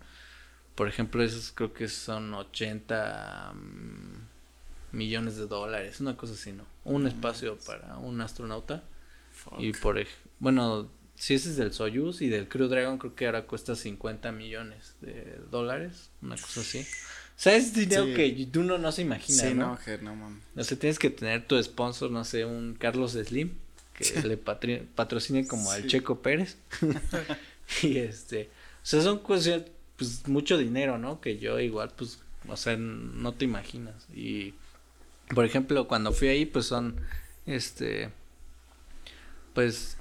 Por ejemplo, esos creo que son 80 mm, millones de dólares, una cosa así, ¿no? Un espacio para un astronauta. Fuck. Y por bueno, si ese es del Soyuz y del Crew Dragon creo que ahora cuesta 50 millones de dólares, una cosa así. O sea, es dinero Sí. que uno no se imagina, Sí, ¿no? no, no mames. O sea, tienes que tener tu sponsor, no sé, un Carlos Slim, que le patri- patrocine como al Sí. Checo Pérez. [laughs] [laughs] y este, o sea, son cosas, pues, mucho dinero, ¿no? Que yo igual, pues, o sea, no te imaginas. Y, por ejemplo, cuando fui ahí, pues son, este, pues,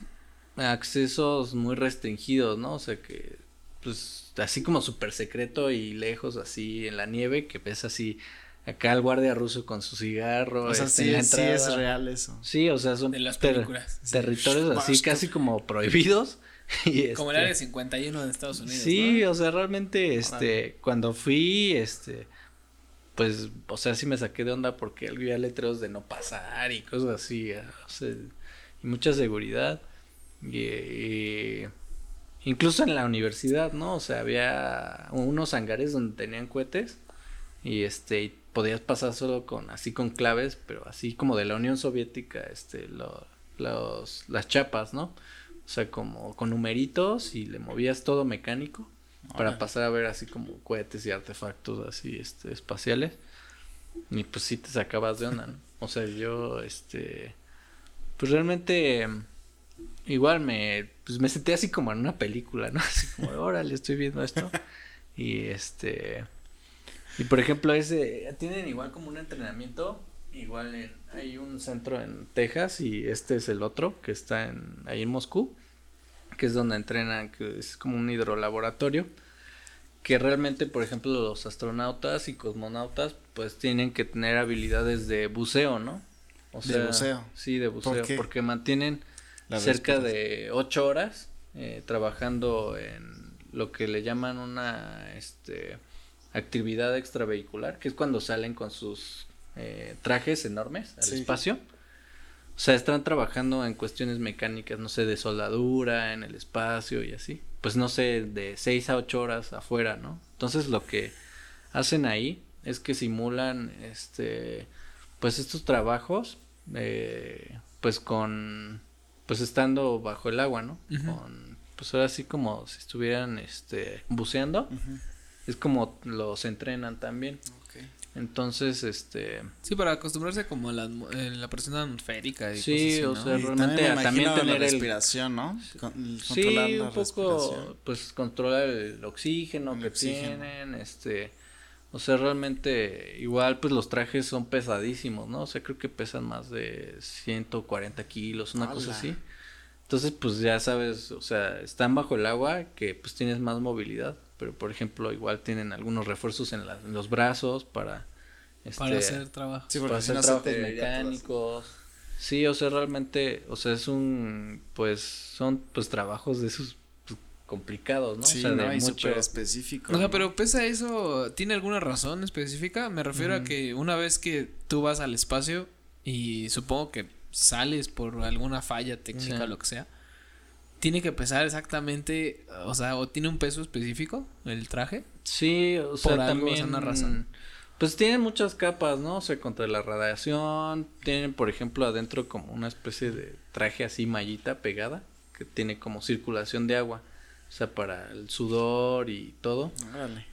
accesos muy restringidos, ¿no? O sea, que, pues, así como súper secreto y lejos, así en la nieve, que ves así acá el guardia ruso con su cigarro. O sea, este, sí, en la sí es entrada. real eso. Sí, o sea, son De las ter- sí. territorios así casi como prohibidos. [laughs] Y Como el este, área 51 de Estados Unidos. Sí, ¿no? o sea, realmente, este, cuando fui, este, pues, o sea, sí me saqué de onda porque había letreros de no pasar y cosas así, eh, o sea, y mucha seguridad. Y, y incluso en la universidad, ¿no? O sea, había unos hangares donde tenían cohetes y este, y podías pasar solo con, así con claves, pero así como de la Unión Soviética, este, lo- los, las chapas, ¿no? O sea, como con numeritos y le movías todo mecánico para pasar a ver así como cohetes y artefactos así este espaciales. Y pues sí te sacabas de onda, ¿no? O sea, yo este pues realmente igual me pues me sentí así como en una película, ¿no? Así como, órale, estoy viendo esto. Y este y por ejemplo, ese tienen igual como un entrenamiento igual en, hay un centro en Texas y este es el otro que está en ahí en Moscú, que es donde entrenan, que es como un hidrolaboratorio, que realmente, por ejemplo, los astronautas y cosmonautas pues tienen que tener habilidades de buceo, ¿no? O De buceo. Sí, de buceo, porque mantienen La cerca de ocho horas eh, trabajando en lo que le llaman una este actividad extravehicular, que es cuando salen con sus eh, trajes enormes al Sí. espacio. O sea, están trabajando en cuestiones mecánicas, no sé, de soldadura, en el espacio y así. Pues no sé, de seis a ocho horas afuera, ¿no? Entonces lo que hacen ahí es que simulan, este, pues estos trabajos, eh, pues con, pues estando bajo el agua, ¿no? Con, pues ahora sí como si estuvieran, este, buceando. Ujú. Es como los entrenan también. Entonces, este... Sí, para acostumbrarse como a la, eh, la presión atmosférica y Sí, o cosas así, sea, realmente también, también tener la el- respiración, ¿no? Con- Sí, controlar la un poco, pues controlar el oxígeno El que oxígeno. tienen, este, o sea, realmente igual pues los trajes son pesadísimos, ¿no? O sea, creo que pesan más de 140 kilos, una cosa así. Entonces, pues ya sabes, o sea, están bajo el agua que pues tienes más movilidad, pero por ejemplo, igual tienen algunos refuerzos en, la- en los brazos para, Para este, hacer trabajo. Sí, para hacer no trabajos mecánicos. Sí, o sea, realmente, o sea, es un, pues, son, pues, trabajos de esos pues, complicados, ¿no? Sí, o sea, ¿no? mucho. súper específico. O sea, ¿no? pero pesa eso, ¿tiene alguna razón específica? Me refiero a que una vez que tú vas al espacio y supongo que sales por alguna falla técnica Sí. lo que sea, tiene que pesar exactamente, o sea, o tiene un peso específico el traje. Sí, o sea, Por algo, o sea, también. una razón. Pues tienen muchas capas, ¿no? O sea, contra la radiación. Tienen, por ejemplo, adentro como una especie de traje así mallita pegada. Que tiene como circulación de agua. O sea, para el sudor y todo.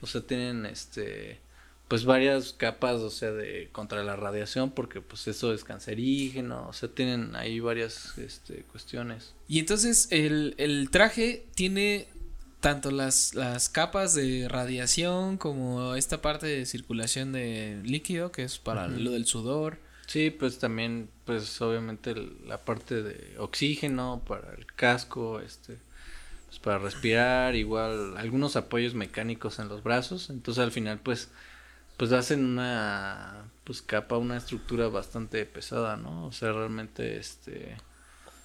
O sea, tienen este pues varias capas, o sea, de contra la radiación porque pues eso es cancerígeno, o sea, tienen ahí varias este cuestiones. Y entonces el, el traje tiene tanto las, las capas de radiación como esta parte de circulación de líquido, que es para Ujú. lo del sudor. Sí, pues también pues obviamente el- la parte de oxígeno para el casco, este pues para respirar, igual algunos apoyos mecánicos en los brazos, entonces al final pues pues hacen una pues capa, una estructura bastante pesada, ¿no? O sea, realmente este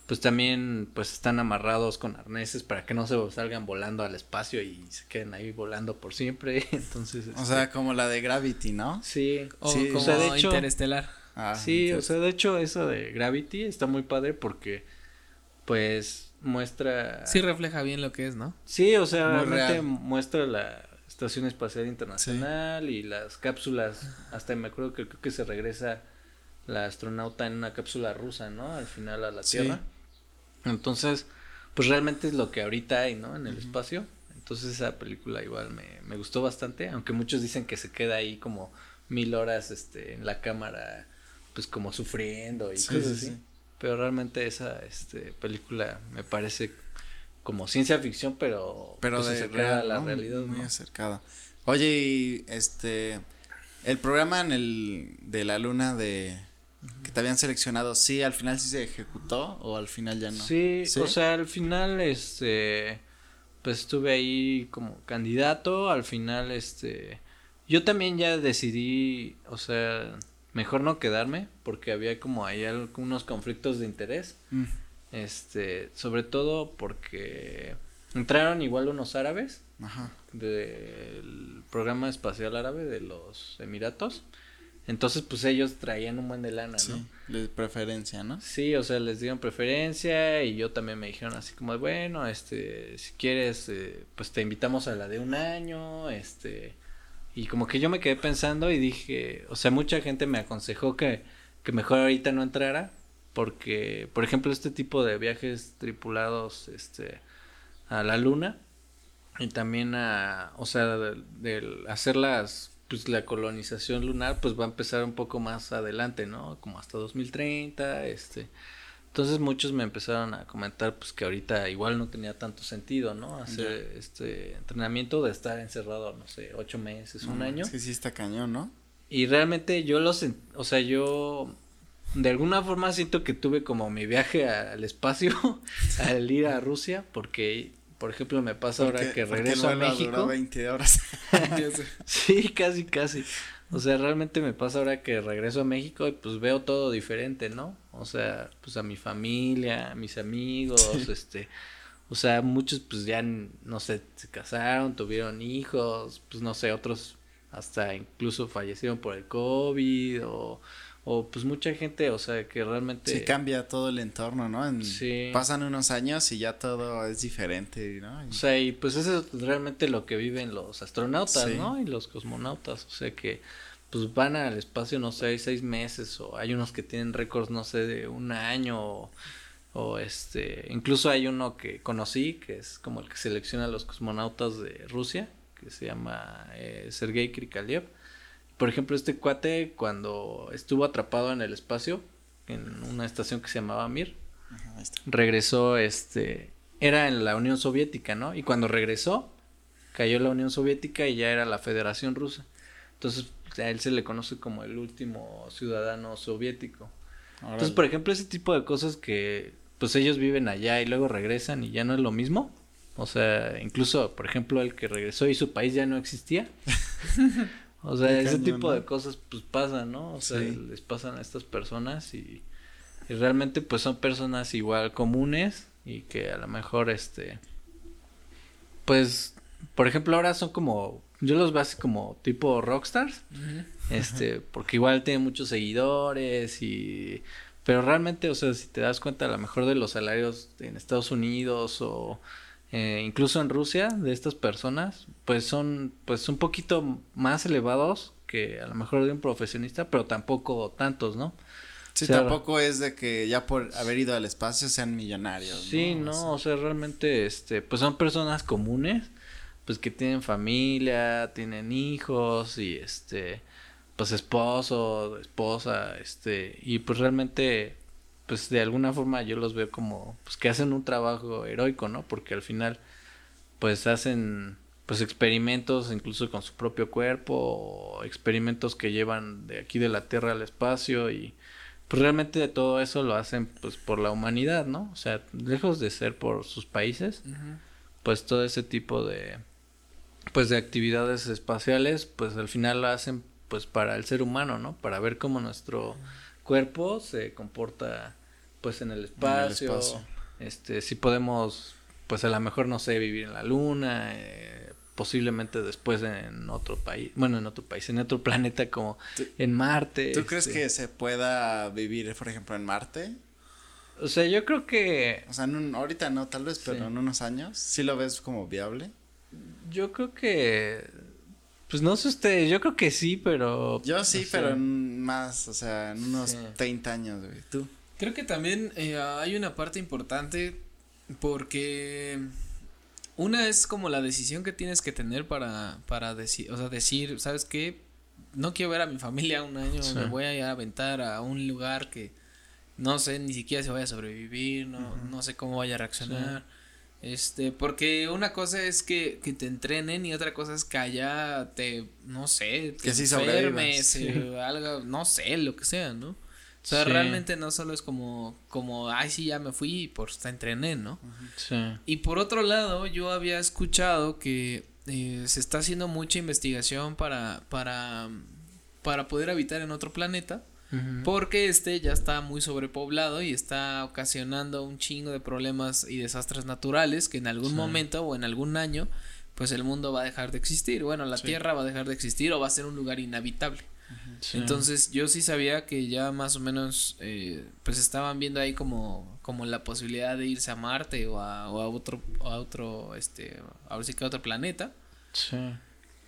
pues también pues están amarrados con arneses para que no se salgan volando al espacio y se queden ahí volando por siempre, [laughs] entonces O este, sea, como la de Gravity, ¿no? sí, O Sí, como o sea, de hecho- interestelar. Ah, Sí, o sea, de hecho eso de Gravity está muy padre porque pues muestra Sí refleja bien lo que es, ¿no? Sí, o sea, Muy realmente real. muestra la Estación Espacial Internacional y las cápsulas, hasta me acuerdo que creo que se regresa la astronauta en una cápsula rusa, ¿no? Al final a la Sí. Tierra. Entonces, pues realmente es lo que ahorita hay, ¿no? En el espacio. Entonces esa película igual me, me gustó bastante, aunque muchos dicen que se queda ahí como mil horas este, en la cámara, pues como sufriendo y Sí, cosas sí, así. sí. Pero realmente esa este, película me parece como ciencia ficción, pero, Pero pues, de acercada real, a la ¿no? realidad. Muy ¿no? acercada. Oye, y este el programa en el de la luna de que te habían seleccionado, sí, al final sí se ejecutó o al final ya no. Sí, ¿Sí? o sea, al final, este, pues estuve ahí como candidato, al final, este, yo también ya decidí, o sea, mejor no quedarme, porque había como ahí algunos conflictos de interés, Mm, este, sobre todo porque entraron igual unos árabes Ajá. del programa espacial árabe de los Emiratos, entonces pues ellos traían un buen de lana, Sí, ¿no? de preferencia, ¿no? Sí, o sea, les dieron preferencia y yo también me dijeron así como, bueno, este, si quieres, eh, pues te invitamos a la de un año, este, y como que yo me quedé pensando y dije, o sea, mucha gente me aconsejó que, que mejor ahorita no entrara, porque, por ejemplo, este tipo de viajes tripulados, este, a la luna y también a, o sea, del, del hacer las, pues la colonización lunar, pues va a empezar un poco más adelante, ¿no? Como hasta 2030, este. Entonces muchos me empezaron a comentar pues que ahorita igual no tenía tanto sentido, ¿no? Hacer este entrenamiento de estar encerrado, no sé, ocho meses, un año. Que sí está cañón, ¿no? Y realmente yo lo sen- o sea, yo de alguna forma siento que tuve como mi viaje al espacio [laughs] al ir a Rusia, porque por ejemplo me pasa ahora que regreso a México. 20 horas. [laughs] [laughs] Sí, casi, casi. O sea, realmente me pasa ahora que regreso a México y pues veo todo diferente, ¿no? O sea, pues a mi familia, a mis amigos, este, o sea, muchos pues ya, no sé, se casaron, tuvieron hijos, pues no sé, otros hasta incluso fallecieron por el COVID o, o pues mucha gente, o sea, que realmente... Sí, cambia todo el entorno, ¿no? En- Sí. Pasan unos años y ya todo es diferente, ¿no? Y- O sea, y pues eso es realmente lo que viven los astronautas, Sí. ¿no? Y los cosmonautas. O sea que pues van al espacio, no sé, seis meses o hay unos que tienen récords, no sé, de un año o, o, este, incluso hay uno que conocí que es como el que selecciona a los cosmonautas de Rusia, que se llama eh, Sergei Krikalev, por ejemplo, este cuate cuando estuvo atrapado en el espacio, en una estación que se llamaba Mir, Ajá, regresó, este, era en la Unión Soviética, ¿no? Y cuando regresó, cayó la Unión Soviética y ya era la Federación Rusa. Entonces, a él se le conoce como el último ciudadano soviético. Entonces, por ejemplo, ese tipo de cosas que, pues ellos viven allá y luego regresan y ya no es lo mismo. O sea, incluso, por ejemplo, el que regresó y su país ya no existía. [laughs] o sea, ese tipo ¿no? de cosas, pues pasan, ¿no? O sea, les pasan a estas personas y, y realmente, pues son personas igual comunes y que a lo mejor, este, pues, por ejemplo, ahora son como, yo los veo así como tipo rockstars. Este, porque igual tiene muchos seguidores y... Pero realmente, o sea, si te das cuenta a lo mejor de los salarios en Estados Unidos o eh, incluso en Rusia de estas personas, pues son pues un poquito más elevados que a lo mejor de un profesionista, pero tampoco tantos, ¿no? Sí, O sea, tampoco es de que ya por haber ido al espacio sean millonarios. Sí, ¿no? no, o sea, realmente, este, pues son personas comunes, pues que tienen familia, tienen hijos y este, pues esposo, esposa, este, y pues realmente, pues de alguna forma yo los veo como, pues que hacen un trabajo heroico, ¿no? Porque al final, pues hacen, pues experimentos incluso con su propio cuerpo, o experimentos que llevan de aquí de la Tierra al espacio y pues realmente de todo eso lo hacen pues por la humanidad, ¿no? O sea, lejos de ser por sus países, pues todo ese tipo de pues de actividades espaciales, pues al final lo hacen pues para el ser humano, ¿no? Para ver cómo nuestro cuerpo se comporta pues en el espacio, espacio. este si podemos pues a lo mejor no sé vivir en la luna, eh, posiblemente después en otro país, bueno, en otro país, en otro [laughs] planeta como ¿Tú- en Marte. ¿Tú crees este. que se pueda vivir, por ejemplo, en Marte? O sea, yo creo que O sea, en un- ahorita no, tal vez, pero Sí. en unos años, ¿sí lo ves como viable? Yo creo que. Pues no sé ustedes, yo creo que sí, pero. Yo sí, no sé. pero en más, o sea, en unos Sí. 30 años, güey. ¿Tú? Creo que también eh, hay una parte importante porque una es como la decisión que tienes que tener para, para decir, o sea, decir, ¿sabes qué? No quiero ver a mi familia un año, Sí. me voy a ir a aventar a un lugar que no sé ni siquiera si vaya a sobrevivir, no, no sé cómo vaya a reaccionar. Este, porque una cosa es que, que te entrenen y otra cosa es que allá te, no sé, te Que sí enfermes, eh, algo, no sé, lo que sea, ¿no? O sea, Sí. realmente no solo es como, como, ay, sí, ya me fui y por te entrené, ¿no? Sí. Y por otro lado, yo había escuchado que eh, se está haciendo mucha investigación para, para, para poder habitar en otro planeta. Porque este ya está muy sobrepoblado y está ocasionando un chingo de problemas y desastres naturales que en algún Sí. momento o en algún año, pues el mundo va a dejar de existir. Bueno, la Sí. Tierra va a dejar de existir o va a ser un lugar inhabitable. Sí. Entonces yo sí sabía que ya más o menos eh, pues estaban viendo ahí como, como la posibilidad de irse a Marte o a, o a otro, a otro, este, ahora sí que a otro planeta. Sí.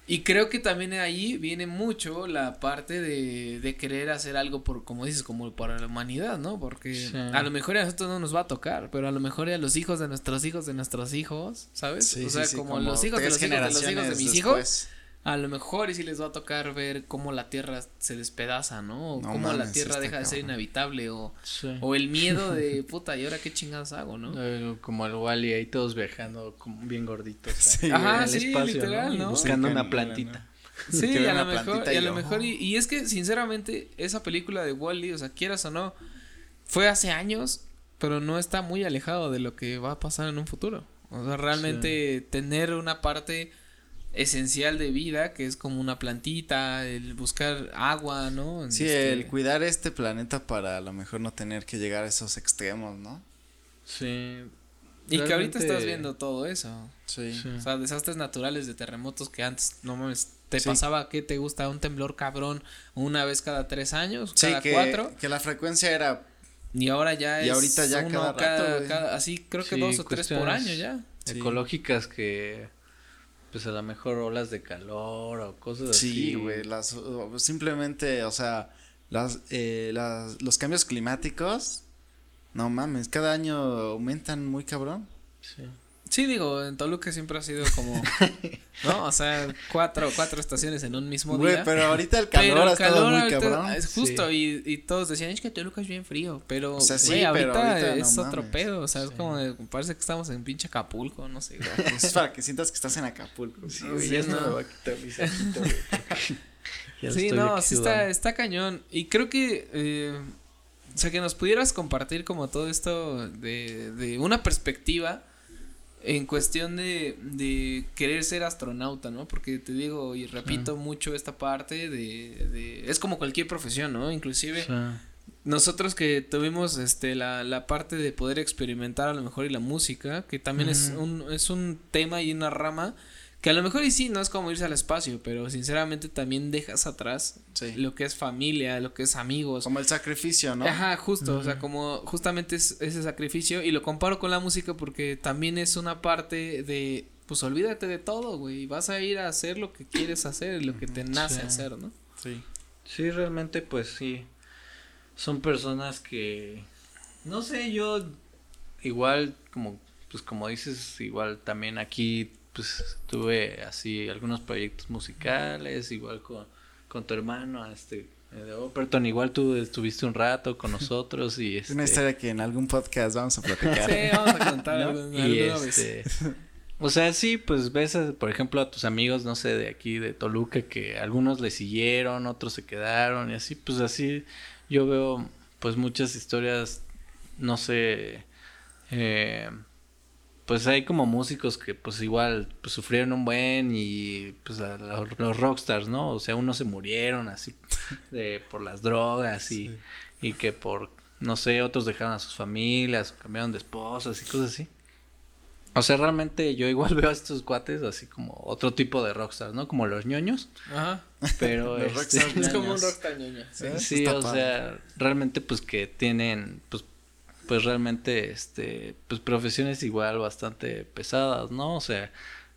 Y creo que también ahí viene mucho la parte de, de querer hacer algo por, como dices, como para la humanidad, ¿no? Porque Sí. a lo mejor a nosotros no nos va a tocar, pero a lo mejor a los hijos de nuestros hijos de nuestros hijos, ¿sabes? Sí, o sea, sí, sí, como, los hijos de los hijos de los hijos de generaciones mis después. hijos, a lo mejor y si les va a tocar ver cómo la Tierra se despedaza, ¿no? O No cómo la Tierra deja de ser cabrón. inhabitable o, Sí. o el miedo de [laughs] puta, ¿y ahora qué chingados hago, no? Eh, Como el Wally ahí todos viajando como bien gorditos. Sí, Ajá, en el sí, espacio, literal, Y ¿no? Buscando Sí, [laughs] una plantita. Sí, que ve a lo mejor, plantita y a y lo lo- mejor, y, y es que sinceramente, esa película de Wally, o sea, quieras o no, fue hace años, pero no está muy alejado de lo que va a pasar en un futuro. O sea, realmente tener una parte esencial de vida, que es como una plantita, el buscar agua, ¿no? Sí, Este, el cuidar este planeta para a lo mejor no tener que llegar a esos extremos, ¿no? Sí. Y que ahorita estás viendo todo eso. Sí. Sí. O sea, desastres naturales de terremotos que antes, no mames, te Sí. pasaba que te gusta un temblor cabrón una vez cada tres años, Sí, cada que, cuatro. que la frecuencia era Y ahora ya Y es ahorita ya uno cada rato, cada, así creo que Sí, dos o tres por año ya. Sí. Ecológicas que pues a lo mejor olas de calor o cosas así. Sí, güey, las simplemente, o sea, las, eh, las los cambios climáticos, no mames, cada año aumentan muy cabrón. Sí. Sí, digo, en Toluca siempre ha sido como, [laughs] ¿no? O sea, cuatro, cuatro estaciones en un mismo Güey, día. pero ahorita el calor ha estado muy ahorita cabrón. Es justo, y, y todos decían, es que Toluca es bien frío, pero, O sea, sí, güey, pero ahorita, ahorita no es otro mames. pedo, o sea, es como, de- parece que estamos en pinche Acapulco, no sé, güey. [laughs] Es para que sientas que estás en Acapulco. Sí, güey, güey, ya no me va a quitar mi saquito, güey. [laughs] Ya sí, no, sí está, está cañón. Y creo que, eh, o sea, que nos pudieras compartir como todo esto de, de una perspectiva en cuestión de, de querer ser astronauta, ¿no? Porque te digo y repito mucho esta parte de, de, es como cualquier profesión, ¿no? Inclusive nosotros que tuvimos este la, la parte de poder experimentar a lo mejor y la música, que también es un es un tema y una rama que a lo mejor y sí no es como irse al espacio, pero sinceramente también dejas atrás Sí. lo que es familia, lo que es amigos. Como el sacrificio, ¿no? Ajá, justo, o sea, como justamente es ese sacrificio y lo comparo con la música porque también es una parte de pues olvídate de todo, güey, vas a ir a hacer lo que quieres hacer, lo que te nace Sí. hacer, ¿no? Sí. Sí, realmente, pues sí. Son personas que. No sé, yo. Igual, como. Pues como dices, igual también aquí. Pues tuve así algunos proyectos musicales. Igual con, con tu hermano, este. eh, De Operton. Igual tú estuviste un rato con [laughs] nosotros. Y Es una este, historia que en algún podcast vamos a platicar. [laughs] Sí, vamos a contar [laughs] ¿No? Y alguna vez. este. O sea, sí, pues ves, a- por ejemplo, a tus amigos, no sé, de aquí, de Toluca, que algunos le siguieron, otros se quedaron, y así, pues así, yo veo, pues muchas historias, no sé, eh, pues hay como músicos que, pues igual, pues sufrieron un buen, y pues a los, los rockstars, ¿no? O sea, unos se murieron así, [laughs] de, por las drogas, y, y que por, no sé, otros dejaron a sus familias, o cambiaron de esposas y cosas así. O sea, realmente yo igual [laughs] veo a estos cuates así como otro tipo de rockstars, ¿no? Como los ñoños, Ajá. pero [laughs] Los este, rockstars Es como un rockstar ñoño. Sí, o padre. sea, realmente pues que tienen pues pues realmente este pues profesiones igual bastante pesadas, ¿no? O sea,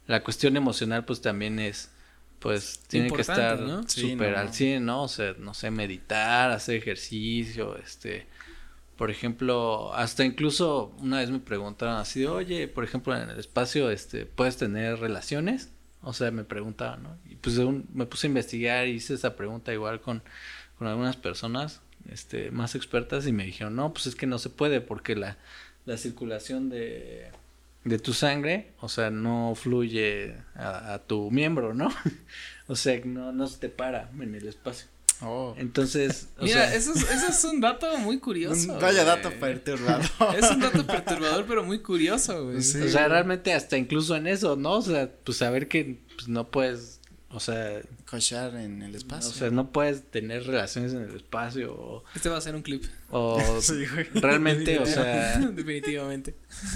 la cuestión emocional pues también es pues tiene que estar ¿no? Sí, súper no. al 100, ¿no? O sea, no sé, meditar, hacer ejercicio, este por ejemplo, hasta incluso una vez me preguntaron así de, oye, por ejemplo, en el espacio, este, ¿puedes tener relaciones? O sea, me preguntaban, ¿no? Y pues un- me puse a investigar y hice esa pregunta igual con, con algunas personas, este, más expertas y me dijeron, no, pues es que no se puede porque la, la circulación de, de tu sangre, o sea, no fluye a, a tu miembro, ¿no? [laughs] o sea, no, no se te para en el espacio. Oh. Entonces, o Mira, sea, eso, es, eso es un dato muy curioso. Un- vaya güey. dato perturbador. Es un dato perturbador, pero muy curioso, güey. Sí. O sea, realmente hasta incluso en eso, ¿no? O sea, pues saber que pues, no puedes, o sea, Cochar en el espacio. o sea, no puedes tener relaciones en el espacio o, Este va a ser un clip. o [laughs] Sí, realmente, o sea, Definitivamente.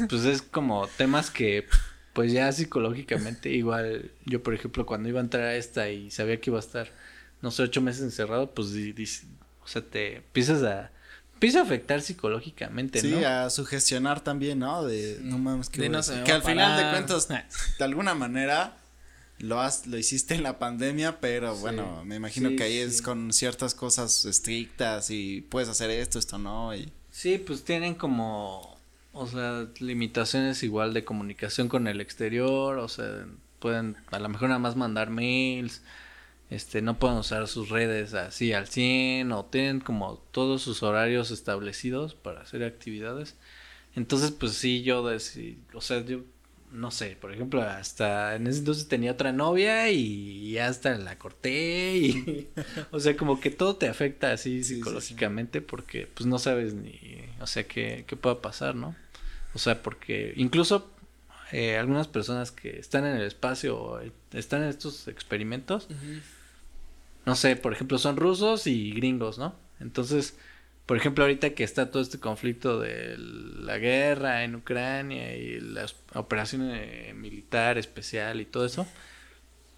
pues es como temas que pues ya psicológicamente igual yo por ejemplo cuando iba a entrar a esta y sabía que iba a estar no sé ocho meses encerrado pues o sea te empiezas a empieza a afectar psicológicamente Sí, no a sugestionar también, ¿no? De no mames que De voy a no hacer? se me que va al final de cuentas [laughs] de alguna manera lo has lo hiciste en la pandemia, pero Sí. bueno, me imagino Sí, que ahí sí. es con ciertas cosas estrictas y puedes hacer esto, esto no y Sí, pues tienen como, o sea, limitaciones igual de comunicación con el exterior, o sea, pueden a lo mejor nada más mandar mails, este, no pueden usar sus redes así al 100 o tienen como todos sus horarios establecidos para hacer actividades. Entonces, pues sí, yo, deci- o sea, yo, no sé, por ejemplo, hasta en ese entonces tenía otra novia y hasta la corté y, [laughs] o sea, como que todo te afecta así Sí, sí, sí. psicológicamente porque pues no sabes ni, o sea, qué, qué pueda pasar, ¿no? O sea, porque incluso eh, algunas personas que están en el espacio o están en estos experimentos, no sé, por ejemplo, son rusos y gringos, ¿no? Entonces, por ejemplo, ahorita que está todo este conflicto de la guerra en Ucrania y la operación eh, militar especial y todo eso,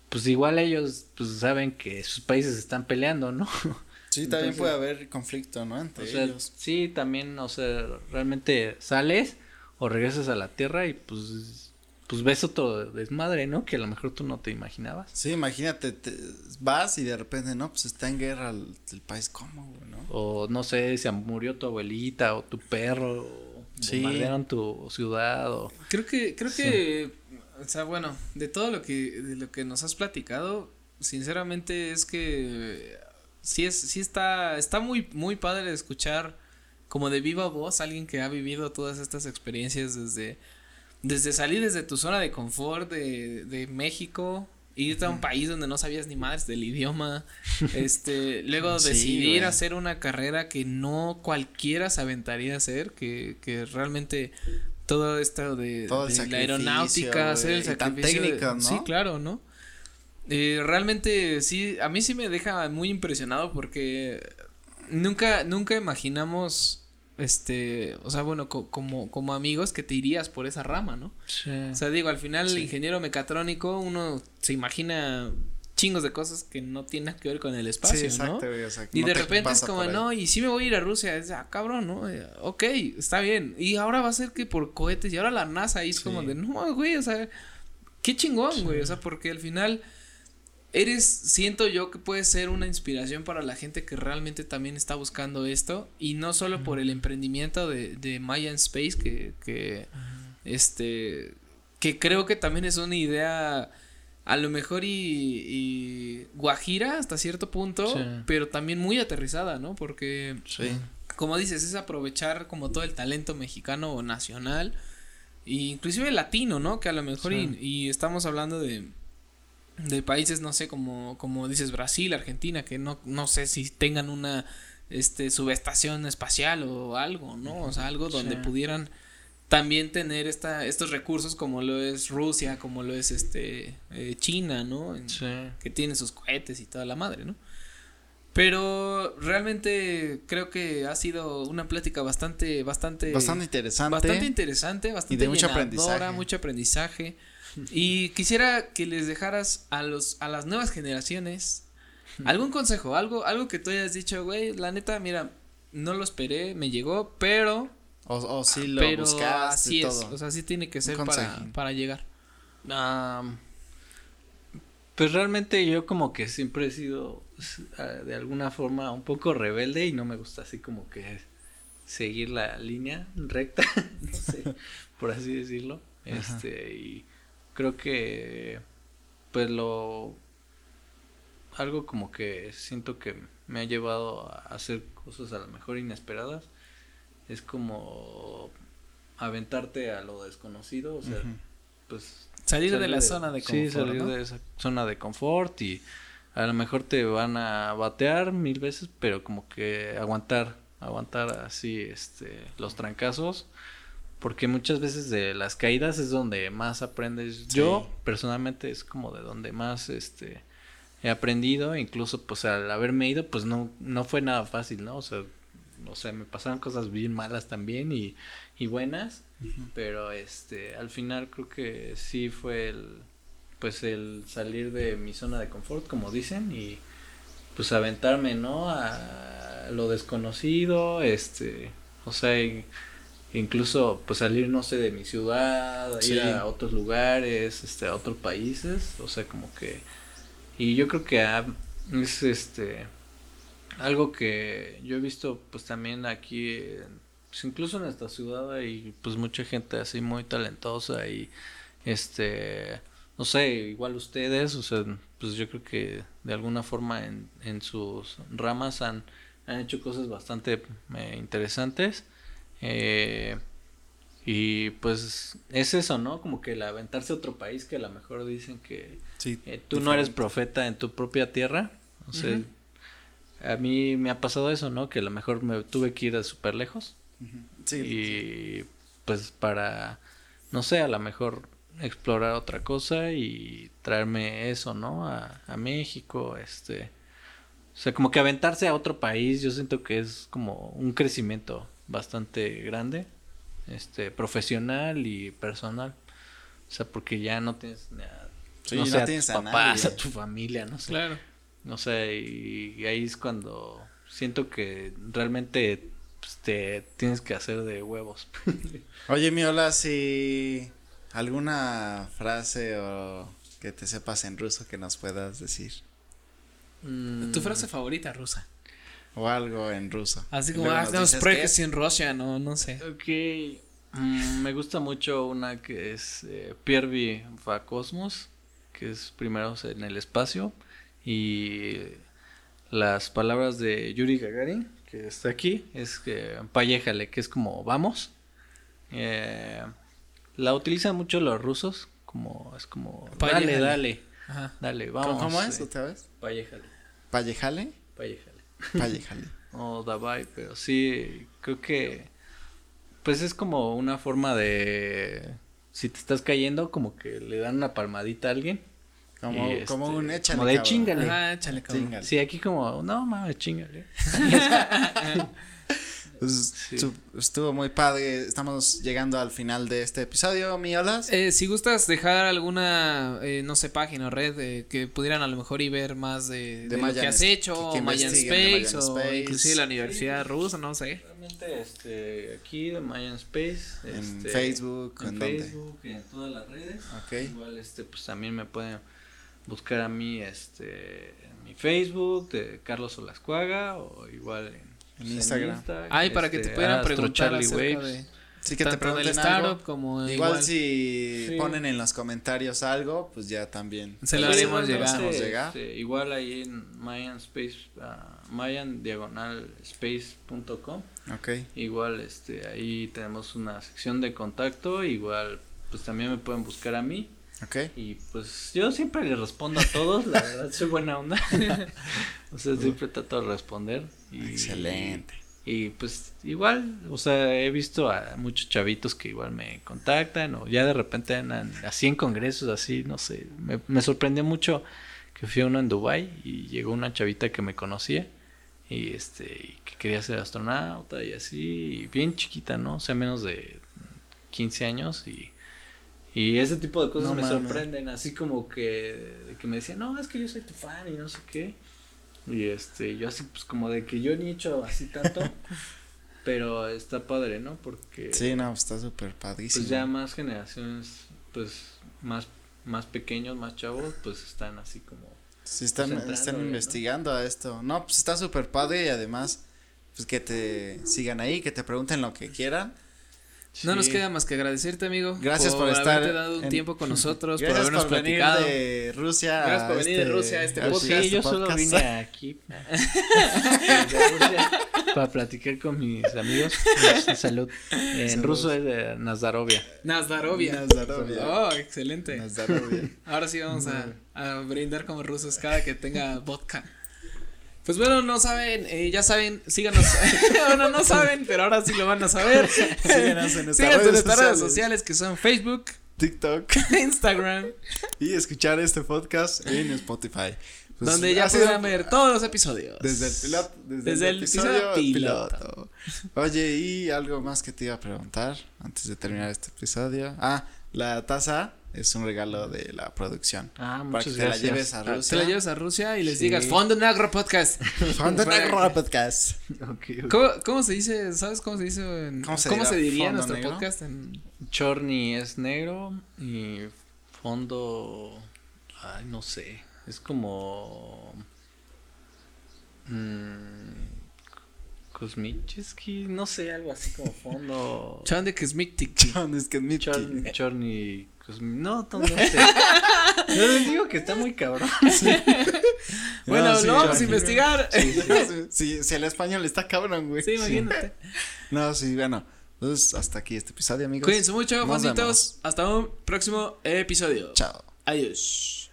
pues igual ellos pues saben que sus países están peleando, ¿no? [laughs] Sí, también Entonces- puede haber conflicto, ¿no? Entre O sea, ellos. sí, también, o sea, realmente sales o regresas a la Tierra y pues, pues ves otro desmadre, ¿no? Que a lo mejor tú no te imaginabas. Sí, imagínate, te- vas y de repente, no, pues está en guerra el, el país, ¿cómo, güey, no? O no sé, se murió tu abuelita o tu perro. o- Sí. bombardearon tu ciudad o... Creo que, creo que, o sea, bueno, de todo lo que, de lo que nos has platicado, sinceramente es que sí es, sí está, está muy, muy padre escuchar como de viva voz alguien que ha vivido todas estas experiencias desde, desde salir desde tu zona de confort de, de México, irte a un país donde no sabías ni madres del idioma, [laughs] este, luego Sí, decidir güey. hacer una carrera que no cualquiera se aventaría a hacer, que, que realmente todo esto de, Todo de la aeronáutica, hacer el tan sacrificio. técnico, ¿no? Sí, claro, ¿no? Eh, realmente sí, a mí sí me deja muy impresionado porque nunca, nunca imaginamos, este, o sea, bueno, co- como, como amigos que te irías por esa rama, ¿no? Sí. O sea, digo, al final el ingeniero mecatrónico, uno se imagina chingos de cosas que no tienen que ver con el espacio, sí, ¿no? exacto, güey, o sea, Y no de te repente es como, no, y sí me voy a ir a Rusia, es, ah, cabrón, ¿no? Eh, ok, está bien. Y ahora va a ser que por cohetes, y ahora la NASA ahí es como de, no, güey, o sea, qué chingón, güey, o sea, porque al final eres, siento yo que puedes ser una inspiración para la gente que realmente también está buscando esto, y no solo por el emprendimiento de, de Mayan Space, que, que, este, que creo que también es una idea a lo mejor y, y guajira hasta cierto punto, Sí. pero también muy aterrizada, ¿no? Porque, Sí. como dices, es aprovechar como todo el talento mexicano o nacional, e inclusive latino, ¿no? Que a lo mejor y, y estamos hablando de de países, no sé, como, como dices, Brasil, Argentina, que no, no sé si tengan una este subestación espacial o algo, ¿no? O sea, algo donde Sí. pudieran también tener esta, estos recursos como lo es Rusia, como lo es este eh, China, ¿no? En- Sí. que tiene sus cohetes y toda la madre, ¿no? Pero realmente creo que ha sido una plática bastante, bastante, Bastante interesante. bastante interesante, bastante Y de mucho aprendizaje. mucho aprendizaje. Y quisiera que les dejaras a los, a las nuevas generaciones algún consejo, algo, algo que tú hayas dicho, güey, la neta, mira, no lo esperé, me llegó, pero, O, o sí lo pero buscaste así es, o sea, sí tiene que ser para, para llegar. Am, pues realmente yo como que siempre he sido ah, de alguna forma un poco rebelde y no me gusta así como que seguir la línea recta, [laughs] no sé, por así decirlo. Ajá. Este, y creo que pues lo algo como que siento que me ha llevado a hacer cosas a lo mejor inesperadas es como aventarte a lo desconocido, o sea, pues Salir de la zona de confort, Sí, salir ¿no? de esa zona de confort y a lo mejor te van a batear mil veces, pero como que aguantar, aguantar así este los trancazos, porque muchas veces de las caídas es donde más aprendes. Yo personalmente es como de donde más este he aprendido, incluso pues al haberme ido pues no no fue nada fácil, ¿no? O sea, o sea, me pasaron cosas bien malas también y, y buenas, pero este, al final creo que sí fue el, pues el salir de mi zona de confort, como dicen, y pues aventarme, ¿no? A lo desconocido, este, o sea, y- incluso pues salir, no sé, de mi ciudad, Sí. ir a otros lugares, este, a otros países, o sea, como que, y yo creo que ah, es este, algo que yo he visto pues también aquí, pues, incluso en esta ciudad hay pues mucha gente así muy talentosa y este, no sé, igual ustedes, o sea, pues yo creo que de alguna forma en, en sus ramas han, han hecho cosas bastante eh, interesantes. Eh, y pues es eso, ¿no? Como que el aventarse a otro país que a lo mejor dicen que Sí, eh, tú no eres profeta en tu propia tierra. O sea, a mí me ha pasado eso, ¿no? Que a lo mejor me tuve que ir a súper lejos. Sí, Y pues para, no sé, a lo mejor explorar otra cosa y traerme eso, ¿no? A, a México, este. O sea, como que aventarse a otro país, yo siento que es como un crecimiento bastante grande, este, profesional y personal. O sea, porque ya no tienes ni a, Sí, no no sé, a tienes tus a papás, nadie. a tu familia, no sé. Claro. No sé, y, y ahí es cuando siento que realmente pues, te tienes que hacer de huevos. [laughs] Oye, mi hola, si alguna frase o que te sepas en ruso que nos puedas decir. Mm, Tu frase favorita rusa. O algo en ruso. Así como, ah, qué es. sin Rusia, no, no sé. Ok. Mm, me gusta mucho una que es eh, Pierre va Cosmos, que es primero en el espacio, y las palabras de Yuri Gagarin, que está aquí, es que payéjale, que es como vamos. Eh, la utilizan mucho los rusos, como es como dale, dale, dale, vamos. ¿Cómo es otra vez? Payéjale. ¿Payéjale? Payéjale. Payéjale. o Davai, pero sí, creo que pues es como una forma de si te estás cayendo, como que le dan una palmadita a alguien. Como, como este, un échale. Como de chingale. Ah, échale, cabrón. Sí, aquí como, no mames, chingale. [laughs] [laughs] Pues, estuvo muy padre. Estamos llegando al final de este episodio, mi Olas. Eh, si gustas dejar alguna, eh, no sé, página o red eh, que pudieran a lo mejor y ver más de, de, lo que has hecho, que, Mayan Space, o inclusive la Universidad Rusa, no sé. Realmente, este, aquí de Mayan Space. En este, Facebook, en, Facebook, en todas las redes. Okay. Igual, este, pues también me pueden buscar a mí, este, en mi Facebook de Carlos Olascuaga o igual en en Instagram. Ay, para que te este, pudieran preguntar acerca de sí, que te pregunten startup como igual, si ponen en los comentarios algo, pues ya también se lo haremos llegar. Este, igual ahí en Mayan Space uh, Mayan diagonal space.com. Okay. Igual este ahí tenemos una sección de contacto, igual pues también me pueden buscar a mí. Okay. Y pues yo siempre le respondo a todos, la verdad soy buena onda. [laughs] o sea, siempre trato de responder. Excelente. Y, pues igual, o sea, he visto a muchos chavitos que igual me contactan o ya de repente andan así en congresos, así, no sé. Me, me sorprendió mucho que fui a uno en Dubai y llegó una chavita que me conocía y este y que quería ser astronauta y así, bien chiquita, ¿no? O sea, menos de 15 años y y ese tipo de cosas me sorprenden, así como que, que me decían, no, es que yo soy tu fan y no sé qué. Y este, yo así, pues como de que yo ni he hecho así tanto, [laughs] pero está padre, ¿no? Porque. Sí, no, está súper padrísimo. Pues ya más generaciones, pues más, más pequeños, más chavos, pues están así como. Sí, están, están investigando a esto. No, pues está súper padre y además, pues que te sigan ahí, que te pregunten lo que quieran. No nos queda más que agradecerte, amigo. Gracias por, estar. haberte dado un tiempo con nosotros, por habernos platicado. Venir de Rusia. Gracias por venir de este Rusia a este podcast. Sí, yo solo vine [laughs] aquí [laughs] para platicar con mis amigos. Salud. En ruso es de Nazdarovia. Nazdarovia. Nazdarovia. Oh, excelente. Nazdarovia. Ahora sí vamos a, a brindar como rusos cada que tenga vodka. Pues bueno, no saben, eh, ya saben, síganos. [laughs] bueno, no saben, pero ahora sí lo van a saber. síganos en nuestras, redes, sociales. sociales que son Facebook, TikTok, [laughs] Instagram y escuchar este podcast en Spotify. Pues donde ya podrán ver todos los episodios. Desde el piloto, desde, el, episodio, piloto. Oye, y algo más que te iba a preguntar antes de terminar este episodio. Ah, la taza es un regalo de la producción. Ah, muchas para que te la lleves a Rusia. Te la lleves a Rusia y les digas Fondo Negro Podcast. [laughs] Fondo Negro Podcast. [laughs] ¿Cómo, ¿Cómo, se dice? ¿Sabes cómo se dice? En, ¿Cómo se, ¿cómo se diría nuestro podcast? En... Chorni es negro y fondo. Ay, no sé. Es como. Mmm, Kosmicheski, no sé, algo así como fondo. [laughs] Chon de Kosmitic. Chon de Chorni no, no sé. [laughs] Yo les digo que está muy cabrón. [laughs] [laughs] bueno, lo vamos a investigar. Sí, si el español está cabrón, güey. Sí, imagínate. No, sí, bueno. Entonces, hasta aquí este episodio, amigos. Cuídense mucho, bonitos. Hasta un próximo episodio. Chao. Adiós.